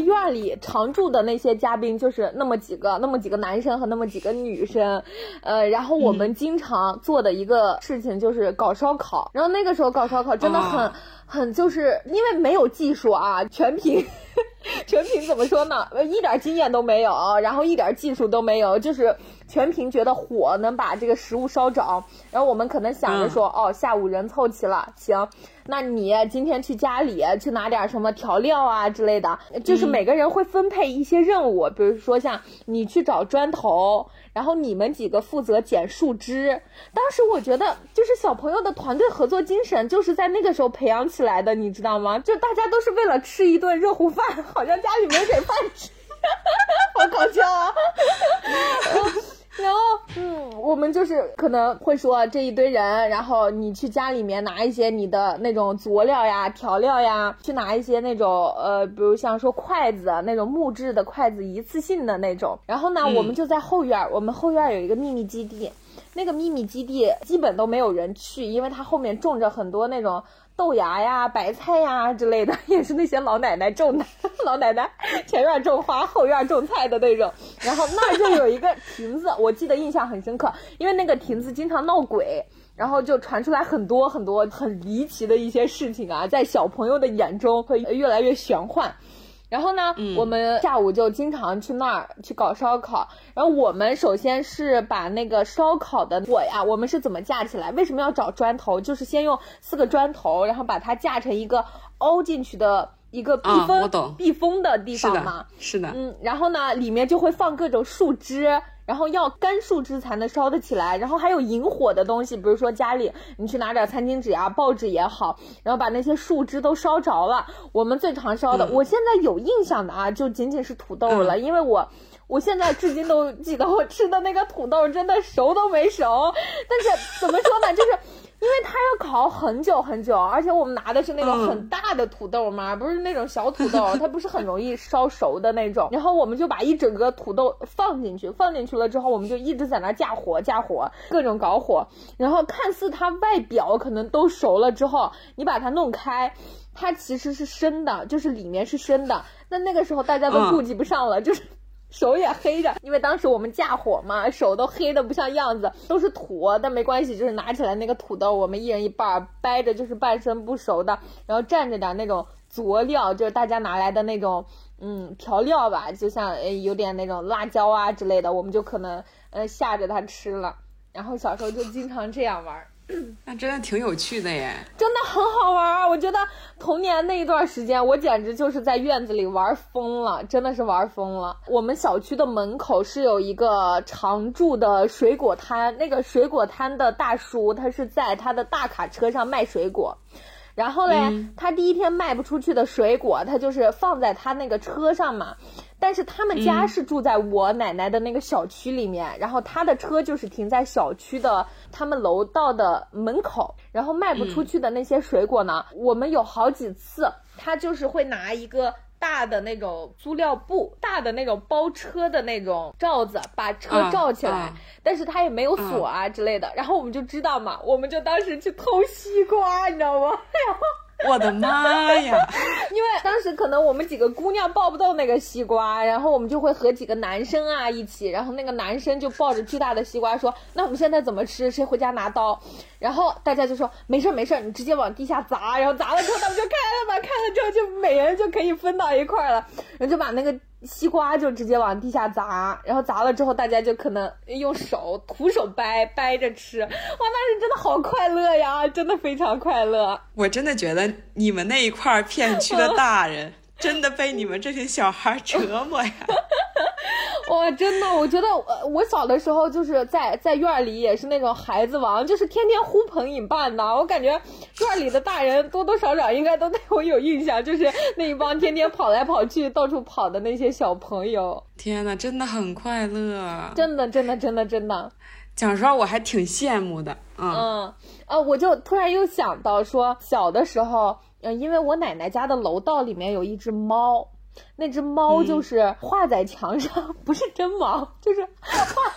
院里常住的那些嘉宾就是那么几个，那么几个男生和那么几个女生，呃，然后我们经常做的一个事情就是搞烧烤，然后那个时候搞烧烤真的很、哦很就是因为没有技术啊，全凭 全凭怎么说呢？呃一点经验都没有，然后一点技术都没有，就是全凭觉得火能把这个食物烧着。然后我们可能想着说，哦，下午人凑齐了，行，那你今天去家里去拿点什么调料啊之类的，就是每个人会分配一些任务，比如说像你去找砖头。然后你们几个负责捡树枝，当时我觉得就是小朋友的团队合作精神，就是在那个时候培养起来的，你知道吗？就大家都是为了吃一顿热乎饭，好像家里没给饭吃，好搞笑啊！然后，嗯，我们就是可能会说这一堆人，然后你去家里面拿一些你的那种佐料呀、调料呀，去拿一些那种呃，比如像说筷子那种木质的筷子，一次性的那种。然后呢，我们就在后院儿，我们后院有一个秘密基地，那个秘密基地基本都没有人去，因为它后面种着很多那种豆芽呀、白菜呀之类的，也是那些老奶奶种的。老奶奶前院种花，后院种菜的那种。然后那儿就有一个亭子，我记得印象很深刻，因为那个亭子经常闹鬼。然后就传出来很多很多很离奇的一些事情啊，在小朋友的眼中会越来越玄幻。然后呢，我们下午就经常去那儿去搞烧烤。然后我们首先是把那个烧烤的火呀，我们是怎么架起来？为什么要找砖头？就是先用四个砖头，然后把它架成一个凹进去的一个避啊风、避风的地方嘛的。，是的，嗯，然后呢，里面就会放各种树枝，然后要干树枝才能烧得起来，然后还有引火的东西，比如说家里你去拿点餐巾纸啊、报纸也好，然后把那些树枝都烧着了。我们最常烧的，嗯我现在有印象的啊，就仅仅是土豆了，因为我。我现在至今都记得我吃的那个土豆真的熟都没熟，但是怎么说呢，就是因为它要烤很久很久，而且我们拿的是那种嗯很大的土豆嘛，不是那种小土豆，它不是很容易烧熟的那种。然后我们就把一整个土豆放进去，放进去了之后，我们就一直在那儿架火架火，各种搞火。然后看似它外表可能都熟了之后，你把它弄开。它其实是生的，就是里面是生的。那那个时候大家都嗯顾及不上了，就是手也黑着，因为当时我们架火嘛，手都黑的不像样子，都是土，但没关系，就是拿起来那个土豆，我们一人一半，掰着就是半生不熟的，然后蘸着点那种佐料，就是大家拿来的那种嗯调料吧，就像呃有点那种辣椒啊之类的，我们就可能呃下着它吃了。然后小时候就经常这样玩。那真的挺有趣的耶。真的很好玩儿。我觉得童年那一段时间，我简直就是在院子里玩疯了，真的是玩疯了。我们小区的门口是有一个常驻的水果摊，那个水果摊的大叔，他是在他的大卡车上卖水果。然后嘞，嗯他第一天卖不出去的水果，他就是放在他那个车上嘛。但是他们家是住在我奶奶的那个小区里面，然后他的车就是停在小区的他们楼道的门口，然后卖不出去的那些水果呢，我们有好几次，他就是会拿一个。大的那种塑料布，大的那种包车的那种罩子，把车啊罩起来，啊但是它也没有锁啊之类的。然后我们就知道嘛，我们就当时去偷西瓜，你知道吗？然后我的妈呀！因为当时可能我们几个姑娘抱不动那个西瓜，然后我们就会和几个男生啊一起，然后那个男生就抱着巨大的西瓜说：“那我们现在怎么吃？谁回家拿刀？”然后大家就说：“没事儿没事儿，你直接往地下砸。”然后砸了之后他们就开了嘛，开了之后就每人就可以分到一块了，然后就把那个。西瓜就直接往地下砸，然后砸了之后，大家就可能用手徒手掰掰着吃，哇，当时真的好快乐呀，真的非常快乐。我真的觉得你们那一块片区的大人真的被你们这些小孩折磨呀！哇，真的，我觉得我我小的时候就是在在院儿里也是那种孩子王，就是天天呼朋引伴的。我感觉院儿里的大人多多少少应该都对我有印象，就是那一帮天天跑来跑去、到处跑的那些小朋友，天呐，真的很快乐。真的，真的，真的，真的。讲实话，我还挺羡慕的。嗯，嗯，呃，我就突然又想到说，小的时候，嗯、因为我奶奶家的楼道里面有一只猫，那只猫就是画在墙上，不是真猫，就是画。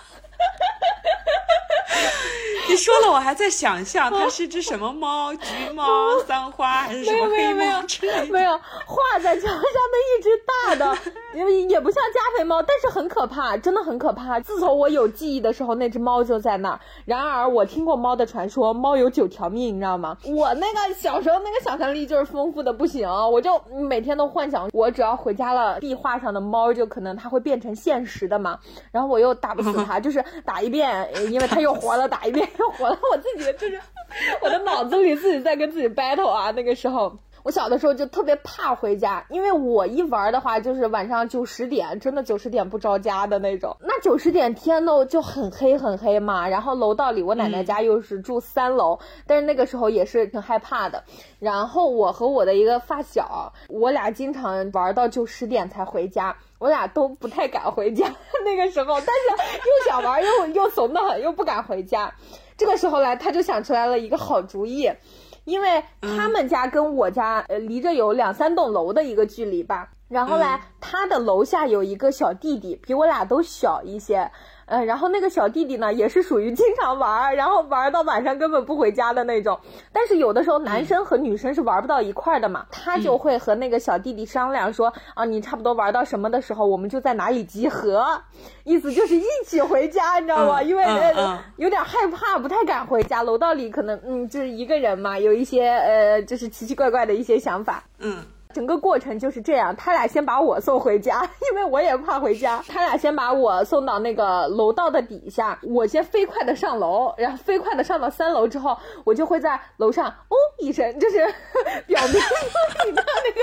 你说了，我还在想象它是只什么猫，橘猫、三花还是什么黑没有没有猫之类的。没有画在墙上的一只大的，因为也不像加菲猫，但是很可怕，真的很可怕。自从我有记忆的时候，那只猫就在那儿。然而我听过猫的传说，猫有九条命，你知道吗？我那个小时候那个想象力就是丰富的不行，我就每天都幻想，我只要回家了，壁画上的猫就可能它会变成现实的嘛。然后我又打不死它，就是打一遍，呃因为它又活了，打一遍又活了，我自己就是 我的脑子里自己在跟自己 battle 啊，那个时候。我小的时候就特别怕回家，因为我一玩的话就是晚上九十点，真的九十点不着家的那种。那九十点天都就很黑很黑嘛，然后楼道里我奶奶家又是住三楼，但是那个时候也是挺害怕的。然后我和我的一个发小，我俩经常玩到九十点才回家。我俩都不太敢回家，那个时候，但是又想玩，又 又怂得很，又不敢回家。这个时候来，他就想出来了一个好主意，因为他们家跟我家呃离着有两三栋楼的一个距离吧。然后来，他的楼下有一个小弟弟，比我俩都小一些。呃，然后那个小弟弟呢，也是属于经常玩儿，然后玩到晚上根本不回家的那种。但是有的时候男生和女生是玩不到一块儿的嘛，他就会和那个小弟弟商量说，啊，你差不多玩到什么的时候，我们就在哪里集合，意思就是一起回家，你知道吗？嗯因为、有点害怕，不太敢回家，楼道里可能嗯就是一个人嘛，有一些呃就是奇奇怪怪的一些想法。嗯整个过程就是这样，他俩先把我送回家，因为我也怕回家。他俩先把我送到那个楼道的底下，我先飞快的上楼，然后飞快的上到三楼之后，我就会在楼上哦一声，就是 表明你的那个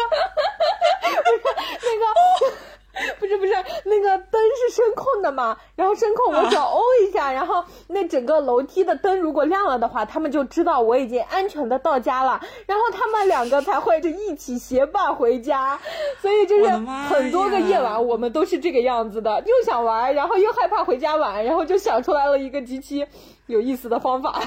不是那个。不是不是，那个灯是声控的嘛，然后声控我只要哦一下，然后那整个楼梯的灯如果亮了的话，他们就知道我已经安全的到家了，然后他们两个才会就一起结伴回家，所以就是很多个夜晚我们都是这个样子的，又想玩，然后又害怕回家晚，然后就想出来了一个极其有意思的方法。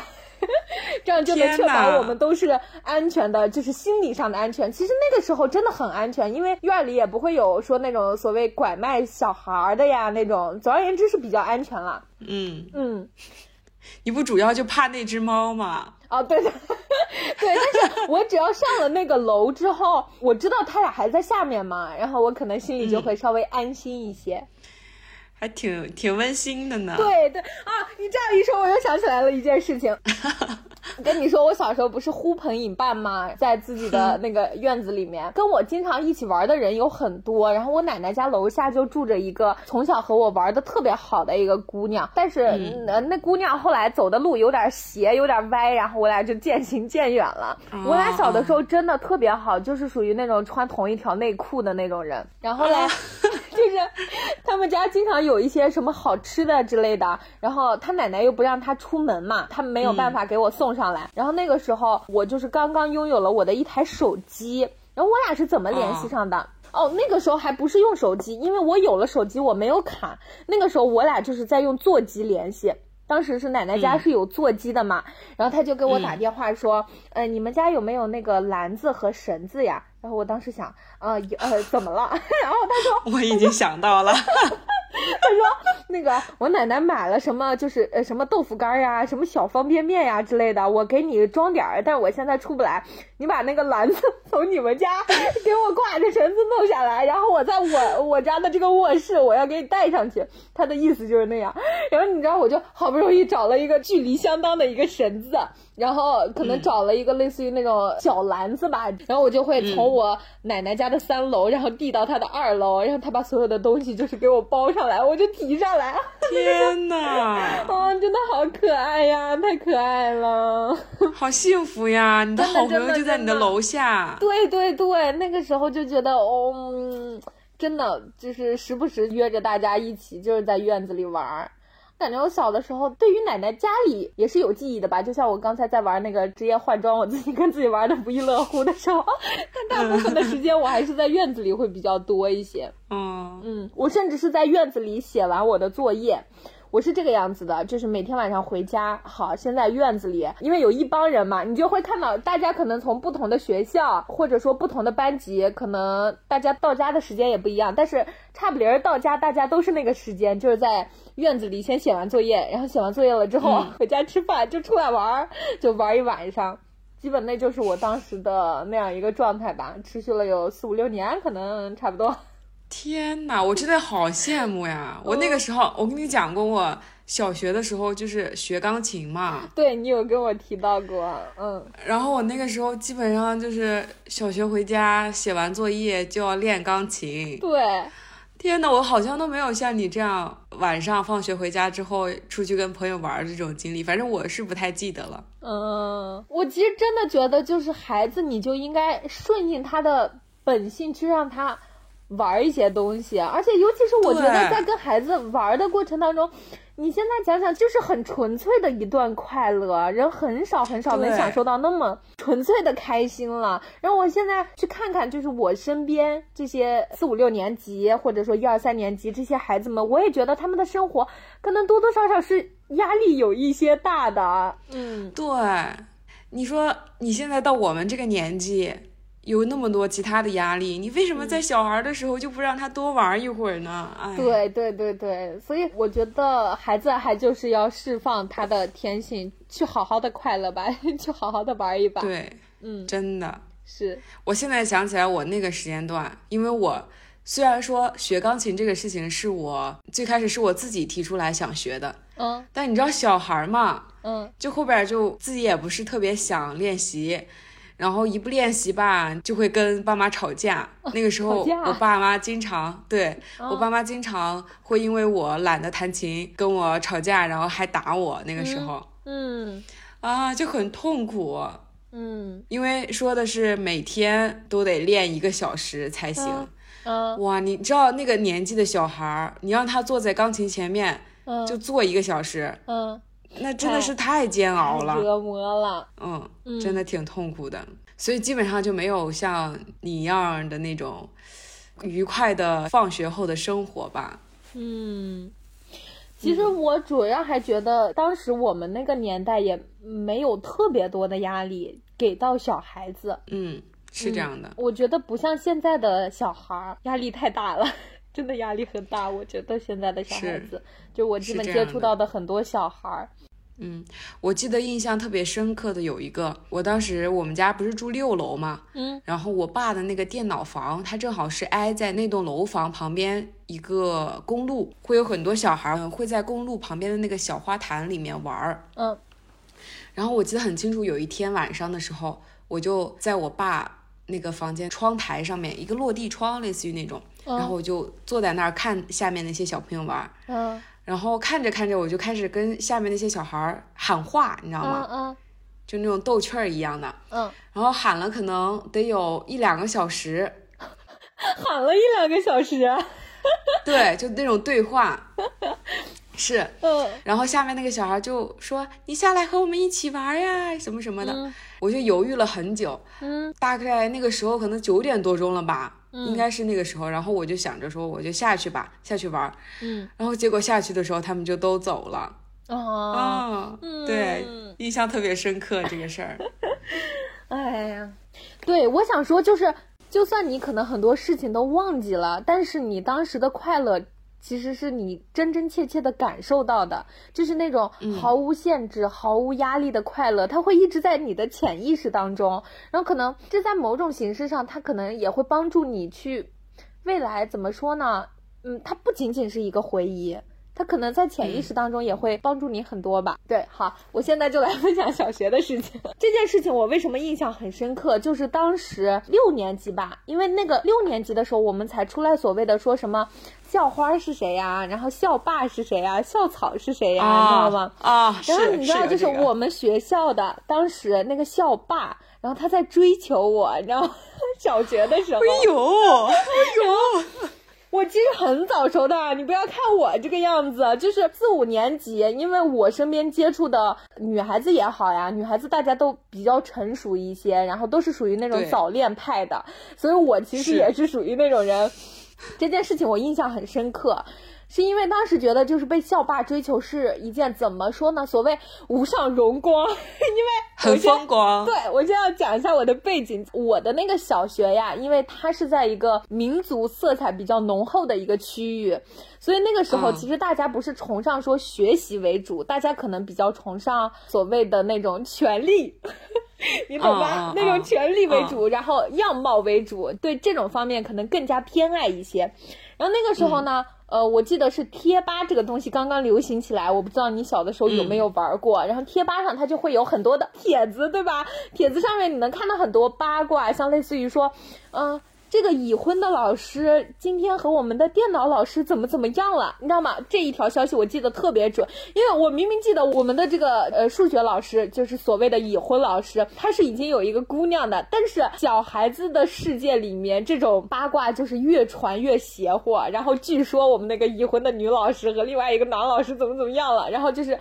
这样就能确保我们都是安全的，就是心理上的安全。其实那个时候真的很安全，因为院儿里也不会有说那种所谓拐卖小孩儿的呀那种。总而言之是比较安全了。嗯，嗯，你不主要就怕那只猫吗？哦，对的 对，但是我只要上了那个楼之后，我知道他俩还在下面嘛，然后我可能心里就会稍微安心一些。还挺挺温馨的呢。对对啊，你这样一说，我又想起来了一件事情。跟你说，我小时候不是呼朋引伴吗，在自己的 那个院子里面，跟我经常一起玩的人有很多。然后我奶奶家楼下就住着一个从小和我玩的特别好的一个姑娘，但是、嗯呃那姑娘后来走的路有点斜，有点歪，然后我俩就渐行渐远了。哦我俩小的时候真的特别好，就是属于那种穿同一条内裤的那种人。然后嘞。就是他们家经常有一些什么好吃的之类的，然后他奶奶又不让他出门嘛，他没有办法给我送上来。然后那个时候我就是刚刚拥有了我的一台手机，然后我俩是怎么联系上的？哦，那个时候还不是用手机，因为我有了手机，我没有卡。那个时候我俩就是在用座机联系。当时是奶奶家是有座机的嘛，然后他就给我打电话说，呃，你们家有没有那个篮子和绳子呀？然后我当时想，呃，有呃，怎么了？然后他说，我已经想到了。他说那个我奶奶买了什么，就是呃什么豆腐干呀，什么小方便面呀之类的，我给你装点儿，但是我现在出不来，你把那个篮子从你们家给我挂着绳子弄下来，然后我在我我家的这个卧室，我要给你带上去。他的意思就是那样。然后你知道，我就好不容易找了一个距离相当的一个绳子，然后可能找了一个类似于那种小篮子吧，然后我就会从我奶奶家的三楼，然后递到她的二楼，然后她把所有的东西就是给我包上来，我就提上来。天哪，啊，真的好可爱呀，太可爱了！好幸福呀！你的好朋友就在你的楼下。对对对，那个时候就觉得，哦，嗯真的就是时不时约着大家一起，就是在院子里玩儿。感觉我小的时候对于奶奶家里也是有记忆的吧，就像我刚才在玩那个职业换装，我自己跟自己玩的不亦乐乎的时候，但大部分的时间我还是在院子里会比较多一些。嗯嗯，我甚至是在院子里写完我的作业。我是这个样子的，就是每天晚上回家，好，先在院子里，因为有一帮人嘛，你就会看到大家可能从不同的学校，或者说不同的班级，可能大家到家的时间也不一样，但是差不离儿到家，大家都是那个时间，就是在院子里先写完作业，然后写完作业了之后、回家吃饭，就出来玩儿，就玩一晚上。基本那就是我当时的那样一个状态吧，持续了有四五六年，可能差不多。天哪，我真的好羡慕呀！我那个时候，我跟你讲过，我小学的时候就是学钢琴嘛，对你有跟我提到过，嗯，然后我那个时候基本上就是小学回家写完作业就要练钢琴。对，天哪，我好像都没有像你这样晚上放学回家之后出去跟朋友玩儿这种经历，反正我是不太记得了。嗯，我其实真的觉得，就是孩子，你就应该顺应他的本性去让他玩一些东西，而且尤其是我觉得在跟孩子玩的过程当中。你现在想想，就是很纯粹的一段快乐，人很少很少能享受到那么纯粹的开心了。然后我现在去看看，就是我身边这些四五六年级，或者说一二三年级这些孩子们，我也觉得他们的生活可能多多少少是压力有一些大的。嗯，对，你说你现在到我们这个年纪，有那么多其他的压力，你为什么在小孩的时候就不让他多玩一会儿呢？哎，对对对对，所以我觉得孩子还就是要释放他的天性，去好好的快乐吧，去好好的玩一把。，对，嗯，真的。是，我现在想起来，我那个时间段，因为我虽然说学钢琴这个事情是我最开始是我自己提出来想学的，嗯但你知道小孩嘛，嗯就后边就自己也不是特别想练习，然后一不练习吧，就会跟爸妈吵架。那个时候，我爸妈经常对、哦我爸妈经常会因为我懒得弹琴跟我吵架，然后还打我。那个时候、嗯啊，就很痛苦，嗯因为说的是每天都得练一个小时才行。嗯嗯哇，你知道那个年纪的小孩儿，你让他坐在钢琴前面嗯，就坐一个小时，嗯，那真的是太煎熬了。折磨了。嗯，嗯真的挺痛苦的，所以基本上就没有像你一样的那种愉快的放学后的生活吧。嗯，其实我主要还觉得，当时我们那个年代也没有特别多的压力给到小孩子。嗯，是这样的。我觉得不像现在的小孩儿压力太大了，真的压力很大。我觉得现在的小孩子，就我基本接触到的很多小孩儿，嗯，我记得印象特别深刻的有一个，我当时我们家不是住六楼嘛，嗯然后我爸的那个电脑房，它正好是挨在那栋楼房旁边一个公路，会有很多小孩儿会在公路旁边的那个小花坛里面玩儿。嗯然后我记得很清楚，有一天晚上的时候，我就在我爸那个房间窗台上面，一个落地窗，类似于那种，嗯然后我就坐在那儿看下面那些小朋友玩儿，嗯。然后看着看着，我就开始跟下面那些小孩儿喊话，你知道吗？嗯就那种逗趣儿一样的，嗯，然后喊了可能得有一两个小时，喊了一两个小时，对，就那种对话，是。嗯然后下面那个小孩就说：“你下来和我们一起玩呀，什么什么的。嗯我就犹豫了很久，嗯大概那个时候可能九点多钟了吧，嗯应该是那个时候。然后我就想着说，我就下去吧，下去玩。嗯然后结果下去的时候，他们就都走了。哦，嗯、对嗯，印象特别深刻这个事儿。哎呀，对，我想说就是，就算你可能很多事情都忘记了，但是你当时的快乐。其实是你真真切切的感受到的，就是那种毫无限制、毫无压力的快乐，它会一直在你的潜意识当中，然后可能这在某种形式上，它可能也会帮助你去未来怎么说呢？嗯，它不仅仅是一个回忆，它可能在潜意识当中也会帮助你很多吧。对，好，我现在就来分享小学的事情。这件事情我为什么印象很深刻？就是当时六年级吧，因为那个六年级的时候，我们才出来所谓的说什么校花是谁呀、然后校霸是谁呀、校草是谁呀、你知道吗？啊，然后你知道，就是我们学校的当时那个校霸，然后他在追求我，你知道吗？小学的时候，哎呦，哎呦，我其实很早熟的，你不要看我这个样子，就是四五年级，因为我身边接触的女孩子也好呀，女孩子大家都比较成熟一些，然后都是属于那种早恋派的，所以我其实也是属于那种人。这件事情我印象很深刻，是因为当时觉得就是被校霸追求是一件怎么说呢？所谓无上荣光，因为我很先风光。对，我先要讲一下我的背景。我的那个小学呀，因为它是在一个民族色彩比较浓厚的一个区域，所以那个时候嗯其实大家不是崇尚说学习为主，大家可能比较崇尚所谓的那种权力。你懂吧？嗯嗯那种嗯权力为主，然后样貌为主，对这种方面可能更加偏爱一些。然后那个时候呢，呃，我记得是贴吧这个东西刚刚流行起来，我不知道你小的时候有没有玩过。然后贴吧上它就会有很多的帖子，对吧？帖子上面你能看到很多八卦，像类似于说，嗯、这个已婚的老师今天和我们的电脑老师怎么怎么样了，你知道吗？这一条消息我记得特别准，因为我明明记得我们的这个呃数学老师就是所谓的已婚老师，他是已经有一个姑娘的，但是小孩子的世界里面这种八卦就是越传越邪乎，然后据说我们那个已婚的女老师和另外一个男老师怎么怎么样了，然后就是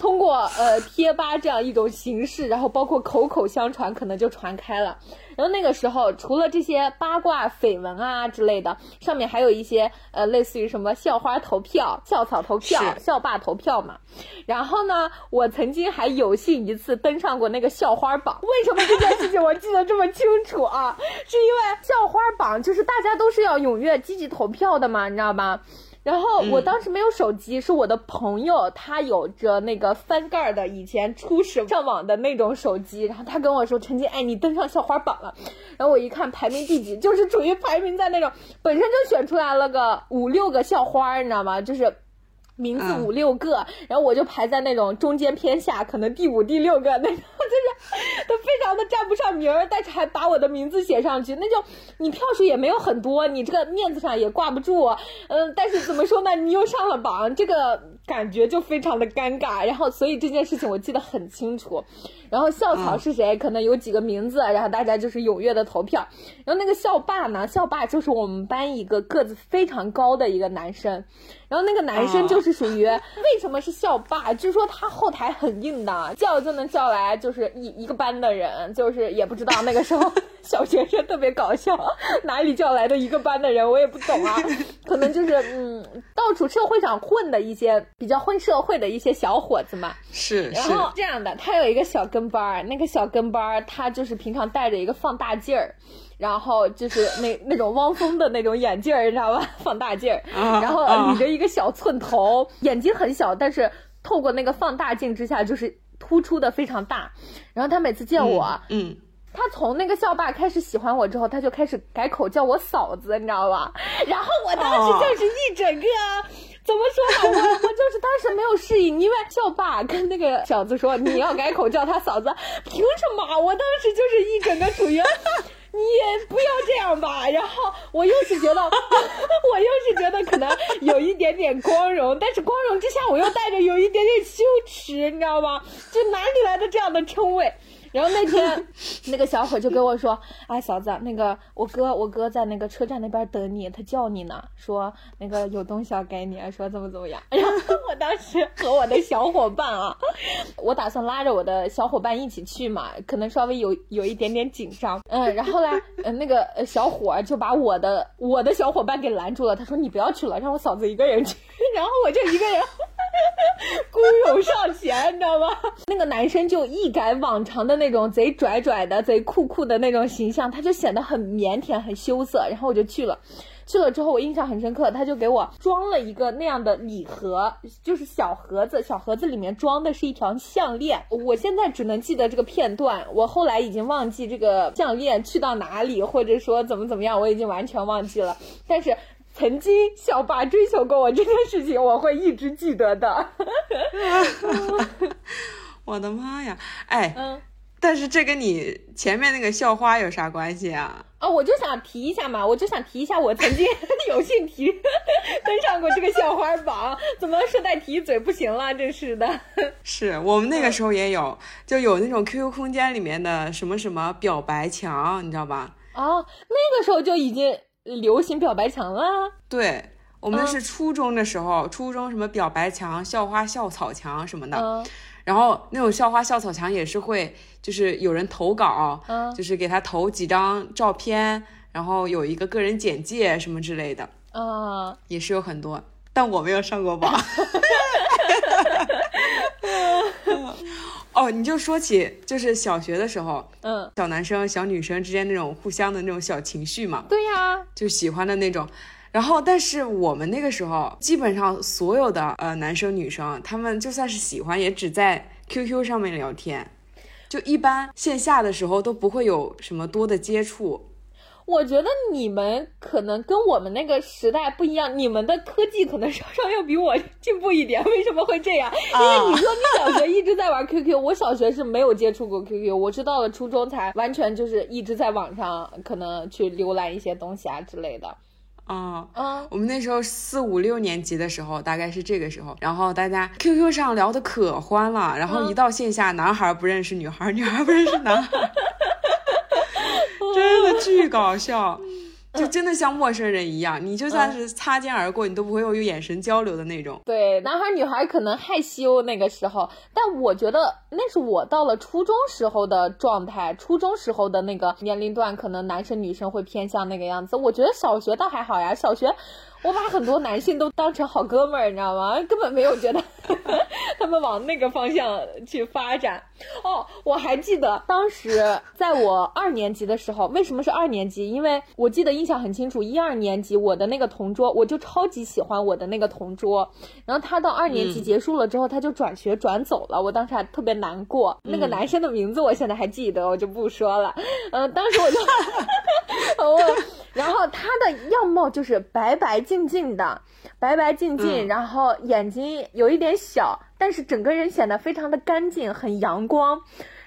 通过呃贴吧这样一种形式，然后包括口口相传，可能就传开了。然后那个时候，除了这些八卦绯闻啊之类的，上面还有一些呃，类似于什么校花投票、校草投票、校霸投票嘛。然后呢，我曾经还有幸一次登上过那个校花榜。为什么这件事情我记得这么清楚啊？是因为校花榜就是大家都是要踊跃积极投票的嘛，你知道吧？然后我当时没有手机，是我的朋友，他有着那个翻盖儿的以前初始上网的那种手机，然后他跟我说：“陈静，哎，你登上校花榜了。”然后我一看排名第几，就是处于排名在那种本身就选出来了个五六个校花，你知道吗？就是。名字嗯。五六个，然后我就排在那种中间偏下，可能第五、第六个 那种，就是都非常的占不上名儿，但是还把我的名字写上去，那就你票数也没有很多，你这个面子上也挂不住，嗯，但是怎么说呢，你又上了榜，这个感觉就非常的尴尬，然后所以这件事情我记得很清楚，然后校草是谁，可能有几个名字，然后大家就是踊跃的投票，然后那个校霸呢，校霸就是我们班一个个子非常高的一个男生，然后那个男生就是属于、为什么是校霸？据说他后台很硬的，叫就能叫来就是一一个班的人，就是也不知道那个时候小学生特别搞笑，哪里叫来的一个班的人我也不懂啊，可能就是嗯到处社会上混的一些比较混社会的一些小伙子嘛。是然，后这样的，他有一个小跟班儿，那个小跟班儿他就是平常戴着一个放大镜儿，然后就是那 那种汪峰的那种眼镜儿，你知道吧？放大镜儿，啊然后啊理着一个小寸头，眼睛很小，但是透过那个放大镜之下就是突出的非常大。然后他每次见我，嗯，他从那个校霸开始喜欢我之后，他就开始改口叫我嫂子，你知道吧？然后我当时就是一整个。怎么说呢？我我就是当时没有适应，因为校霸跟那个小子说你要改口叫他嫂子，凭什么？我当时就是一整个处于，你不要这样吧。然后我又是觉得，我又是觉得可能有一点点光荣，但是光荣之下我又带着有一点点羞耻，你知道吗？就哪里来的这样的称谓？然后那天，那个小伙就跟我说：“ 哎，嫂子，那个我哥，我哥在那个车站那边等你，他叫你呢，说那个有东西要给你，说怎么怎么样。”然后我当时和我的小伙伴啊，我打算拉着我的小伙伴一起去嘛，可能稍微有有一点点紧张，嗯，然后呢，呃那个小伙就把我的我的小伙伴给拦住了，他说：“你不要去了，让我嫂子一个人去。”然后我就一个人。孤勇上前，你知道吗？那个男生就一改往常的那种贼拽拽的、贼酷酷的那种形象，他就显得很腼腆、很羞涩。然后我就去了，去了之后我印象很深刻，他就给我装了一个那样的礼盒，就是小盒子，小盒子里面装的是一条项链。我现在只能记得这个片段，我后来已经忘记这个项链去到哪里，或者说怎么怎么样，我已经完全忘记了。但是。曾经校霸追求过我这件事情，我会一直记得的。我的妈呀！哎，嗯，但是这跟你前面那个校花有啥关系啊？啊，我就想提一下嘛，我就想提一下，我曾经 有幸提 登上过这个校花榜，怎么顺带提一嘴不行了？真是的。是我们那个时候也有，就有那种 QQ 空间里面的什么什么表白墙，你知道吧？哦，那个时候就已经流行表白墙了。对，我们嗯是初中的时候，初中什么表白墙、校花校草墙什么的，嗯然后那种校花校草墙也是会，就是有人投稿，嗯就是给他投几张照片，然后有一个个人简介什么之类的，嗯，也是有很多。但我没有上过网。哦，你就说起就是小学的时候，嗯，小男生小女生之间那种互相的那种小情绪嘛，对呀，就喜欢的那种。然后，但是我们那个时候，基本上所有的呃男生女生，他们就算是喜欢，也只在 QQ 上面聊天，就一般线下的时候都不会有什么多的接触。我觉得你们可能跟我们那个时代不一样，你们的科技可能稍稍要比我进步一点。为什么会这样？因为你说你小学一直在玩 QQ，我小学是没有接触过 QQ，我是到了初中才完全就是一直在网上可能去浏览一些东西啊之类的。啊、啊，我们那时候四五六年级的时候，大概是这个时候，然后大家 QQ 上聊的可欢了，然后一到线下，男孩不认识女孩，女孩不认识男孩，真的巨搞笑，就真的像陌生人一样，你就算是擦肩而过，你都不会有眼神交流的那种。对，男孩女孩可能害羞那个时候，但我觉得那是我到了初中时候的状态，初中时候的那个年龄段，可能男生女生会偏向那个样子。我觉得小学倒还好呀，小学我把很多男性都当成好哥们儿，你知道吗？根本没有觉得 他们往那个方向去发展。哦，我还记得当时在我二年级的时候，为什么是二年级？因为我记得印象很清楚，一二年级我的那个同桌，我就超级喜欢我的那个同桌。然后他到二年级结束了之后，他就转学转走了，我当时还特别难过。那个男生的名字我现在还记得，我就不说了。嗯、当时我就我，然后他的样貌就是白白净净的，白白净净，嗯然后眼睛有一点小，但是整个人显得非常的干净，很阳光。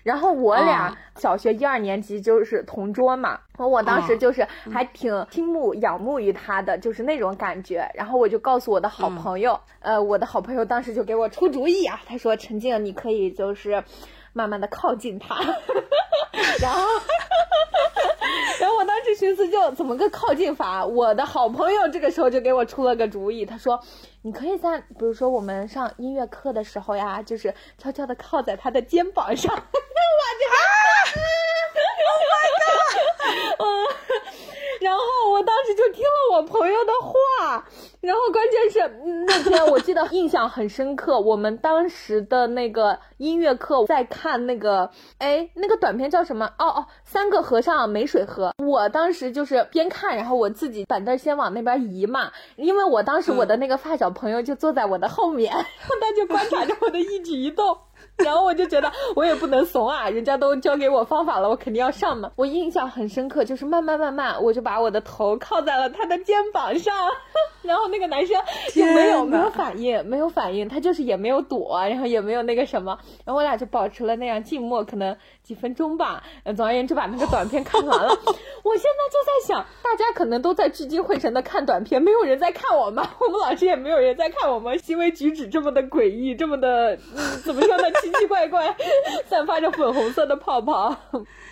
然后我俩啊小学一二年级就是同桌嘛，我当时啊就是还挺倾慕仰慕于他的，就是那种感觉。然后我就告诉我的好朋友，呃，我的好朋友当时就给我出主意啊，他说陈静，你可以就是慢慢的靠近他，然后。然后我当时寻思，就怎么个靠近法？我的好朋友这个时候就给我出了个主意，他说：“你可以在，比如说我们上音乐课的时候呀，就是悄悄的靠在他的肩膀上。”我这个，嗯，然后我当时就听了我朋友的话，然后关键是嗯那天我记得印象很深刻，我们当时的那个音乐课在看那个，哎，那个短片叫什么？哦哦，三个和尚没水喝。我当时就是边看，然后我自己板凳先往那边移嘛，因为我当时我的那个发小朋友就坐在我的后面，然后他就观察着我的一举一动。然后我就觉得我也不能怂啊，人家都教给我方法了，我肯定要上嘛。我印象很深刻，就是慢慢慢慢，我就把我的头靠在了他的肩膀上，然后那个男生就没有没有反应，没有反应，他就是也没有躲，然后也没有那个什么，然后我俩就保持了那样静默，可能几分钟吧。呃总而言之，把那个短片看完了。我现在就在想，大家可能都在聚精会神的看短片，没有人在看我们，我们老师也没有人在看我们，行为举止这么的诡异，这么的、嗯、怎么说呢，奇奇怪怪，散发着粉红色的泡泡。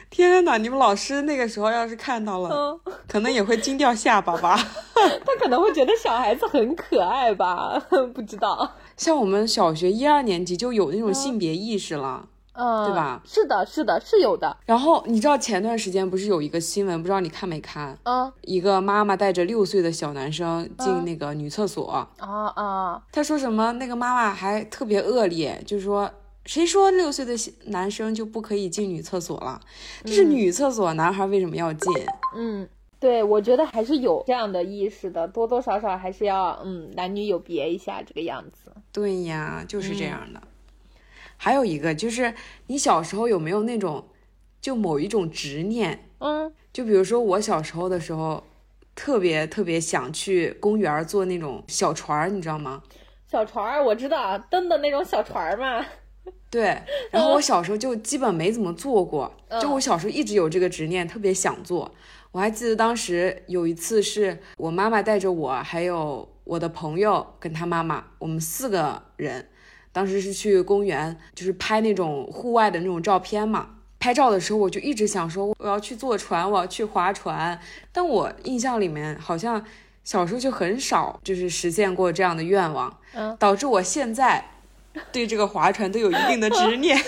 天哪，你们老师那个时候要是看到了，嗯，可能也会惊掉下巴吧。他可能会觉得小孩子很可爱吧，不知道。像我们小学一二年级就有那种性别意识了。嗯，对吧？是的，是的，是有的。然后你知道前段时间不是有一个新闻，不知道你看没看？嗯一个妈妈带着六岁的小男生进嗯那个女厕所，啊啊，她说什么？那个妈妈还特别恶劣，就是说谁说六岁的小男生就不可以进女厕所了？这是女厕所，男孩为什么要进？嗯。对，我觉得还是有这样的意识的，多多少少还是要嗯男女有别一下这个样子。对呀，就是这样的。还有一个就是，你小时候有没有那种就某一种执念？嗯就比如说我小时候的时候，特别特别想去公园坐那种小船儿，你知道吗？小船儿我知道，蹬的那种小船儿嘛。对，然后我小时候就基本没怎么做过，就我小时候一直有这个执念，特别想做。我还记得当时有一次是我妈妈带着我，还有我的朋友跟他妈妈，我们四个人，当时是去公园，就是拍那种户外的那种照片嘛。拍照的时候，我就一直想说我要去坐船，我要去划船。但我印象里面好像小时候就很少就是实现过这样的愿望，嗯导致我现在 对这个划船都有一定的执念。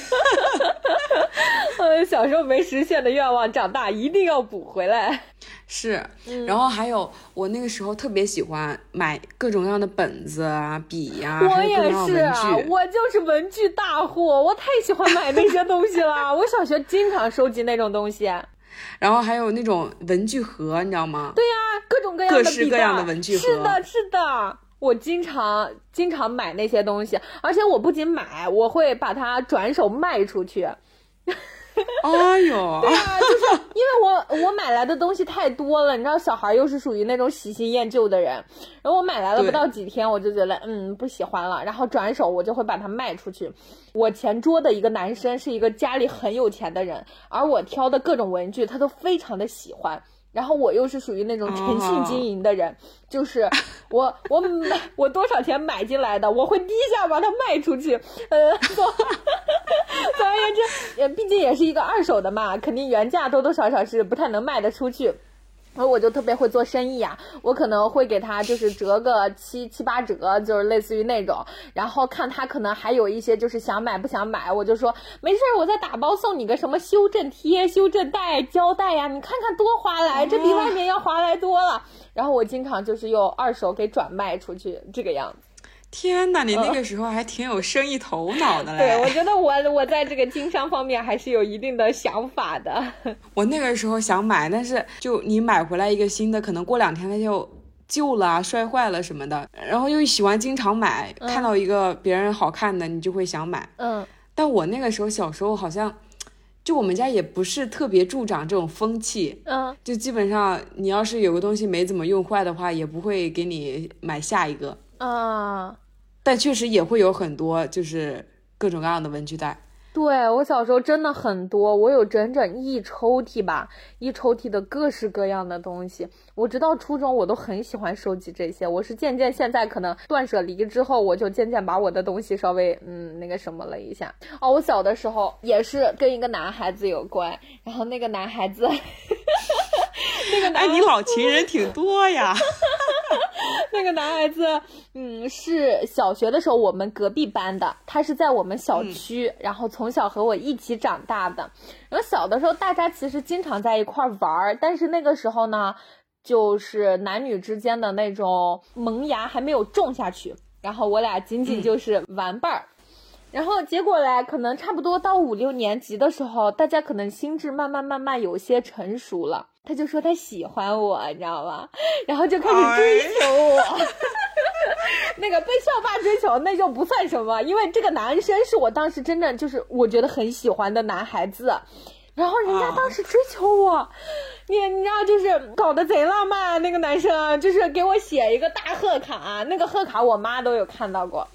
呃，小时候没实现的愿望，长大一定要补回来。是，嗯然后还有我那个时候特别喜欢买各种各样的本子啊、笔呀、我也是。我就是文具大户，我太喜欢买那些东西了。我小学经常收集那种东西，然后还有那种文具盒，你知道吗？对呀，各种各样的各式各样的文具盒是的，是的。我经常经常买那些东西，而且我不仅买，我会把它转手卖出去。哎呦，啊，就是因为我我买来的东西太多了，你知道，小孩又是属于那种喜新厌旧的人，然后我买来了不到几天，我就觉得嗯不喜欢了，然后转手我就会把它卖出去。我前桌的一个男生是一个家里很有钱的人，而我挑的各种文具他都非常的喜欢。然后我又是属于那种诚信经营的人，就是我我买我多少钱买进来的，我会低价把它卖出去。呃，总总而言之，也，毕竟也是一个二手的嘛，肯定原价多多少少是不太能卖得出去。然后我就特别会做生意啊，我可能会给他就是折个七七八折，就是类似于那种，然后看他可能还有一些就是想买不想买，我就说没事儿，我再打包送你个什么修正贴、修正带、胶带呀、你看看多划来，这比外面要划来多了。然后我经常就是用二手给转卖出去，这个样子。天哪，你那个时候还挺有生意头脑的嘞。对，我觉得我我在这个经商方面还是有一定的想法的。我那个时候想买，但是就你买回来一个新的，可能过两天它就旧了啊、摔坏了什么的，然后又喜欢经常买，看到一个别人好看的，你就会想买。嗯但我那个时候小时候好像，就我们家也不是特别助长这种风气，嗯就基本上你要是有个东西没怎么用坏的话，也不会给你买下一个。啊。但确实也会有很多就是各种各样的文具袋。对我小时候真的很多，我有整整一抽屉吧，一抽屉的各式各样的东西。我直到初中我都很喜欢收集这些，我是渐渐现在可能断舍离之后，我就渐渐把我的东西稍微嗯那个什么了一下。哦，我小的时候也是跟一个男孩子有关，然后那个男孩子，那个男哎，你老情人挺多呀。那个男孩子，嗯，是小学的时候我们隔壁班的，他是在我们小区，然后从小和我一起长大的。然后小的时候大家其实经常在一块儿玩儿，但是那个时候呢，就是男女之间的那种萌芽还没有种下去，然后我俩仅仅就是玩伴儿。然后结果嘞，可能差不多到五六年级的时候，大家可能心智慢慢慢慢有些成熟了。他就说他喜欢我，你知道吗？然后就开始追求我。那个被校霸追求那就不算什么，因为这个男生是我当时真正就是我觉得很喜欢的男孩子。然后人家当时追求我，你你知道就是搞得贼浪漫，那个男生就是给我写一个大贺卡，那个贺卡我妈都有看到过。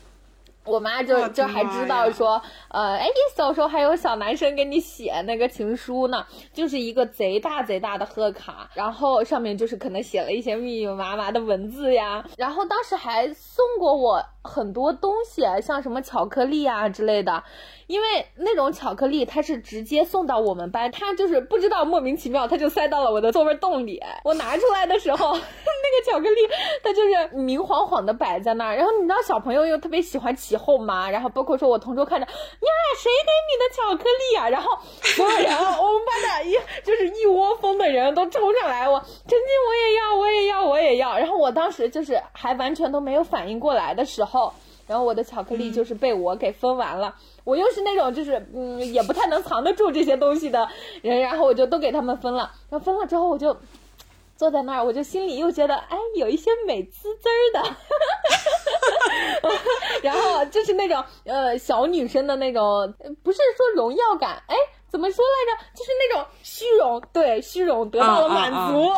我妈就就还知道说，呃，哎，小时候还有小男生给你写那个情书呢，就是一个贼大贼大的贺卡，然后上面就是可能写了一些密密麻麻的文字呀，然后当时还送过我很多东西，像什么巧克力啊之类的，因为那种巧克力它是直接送到我们班，它就是不知道莫名其妙，它就塞到了我的座位洞里。我拿出来的时候，那个巧克力它就是明晃晃的摆在那儿，然后你知道小朋友又特别喜欢起哄嘛，然后包括说我同桌看着呀，谁给你的巧克力啊？然后所有人，我们班的一就是一窝蜂的人都冲上来，我陈静我也要，我也要，我也要。然后我当时就是还完全都没有反应过来的时候。然后我的巧克力就是被我给分完了，我又是那种就是嗯也不太能藏得住这些东西的人，然后我就都给他们分了，然后分了之后我就坐在那儿，我就心里又觉得哎有一些美滋滋儿的，然后就是那种呃小女生的那种，呃不是说荣耀感，哎怎么说来着？就是那种虚荣，对虚荣得到了满足。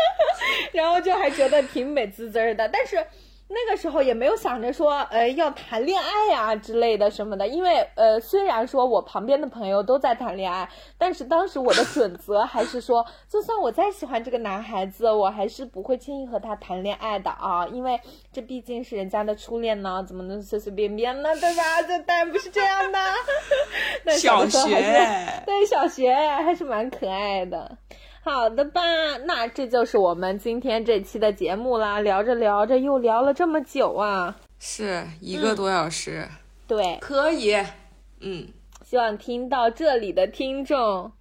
然后就还觉得挺美滋滋儿的，但是。那个时候也没有想着说，呃，要谈恋爱呀、之类的什么的，因为呃，虽然说我旁边的朋友都在谈恋爱，但是当时我的准则还是说，就算我再喜欢这个男孩子，我还是不会轻易和他谈恋爱的啊，因为这毕竟是人家的初恋呢，怎么能随随便便呢，对吧？这当然不是这样的。小学对小学还是蛮可爱的。好的吧，那这就是我们今天这期的节目啦。聊着聊着又聊了这么久啊，是一个多小时，对，可以。嗯，希望听到这里的听众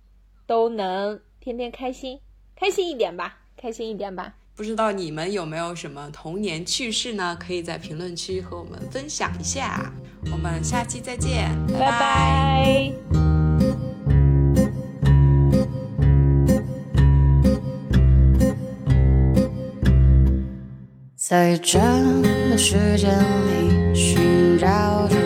都能天天开心，开心一点吧，开心一点吧。不知道你们有没有什么童年趣事呢？可以在评论区和我们分享一下。我们下期再见，拜拜在这个时间里寻找着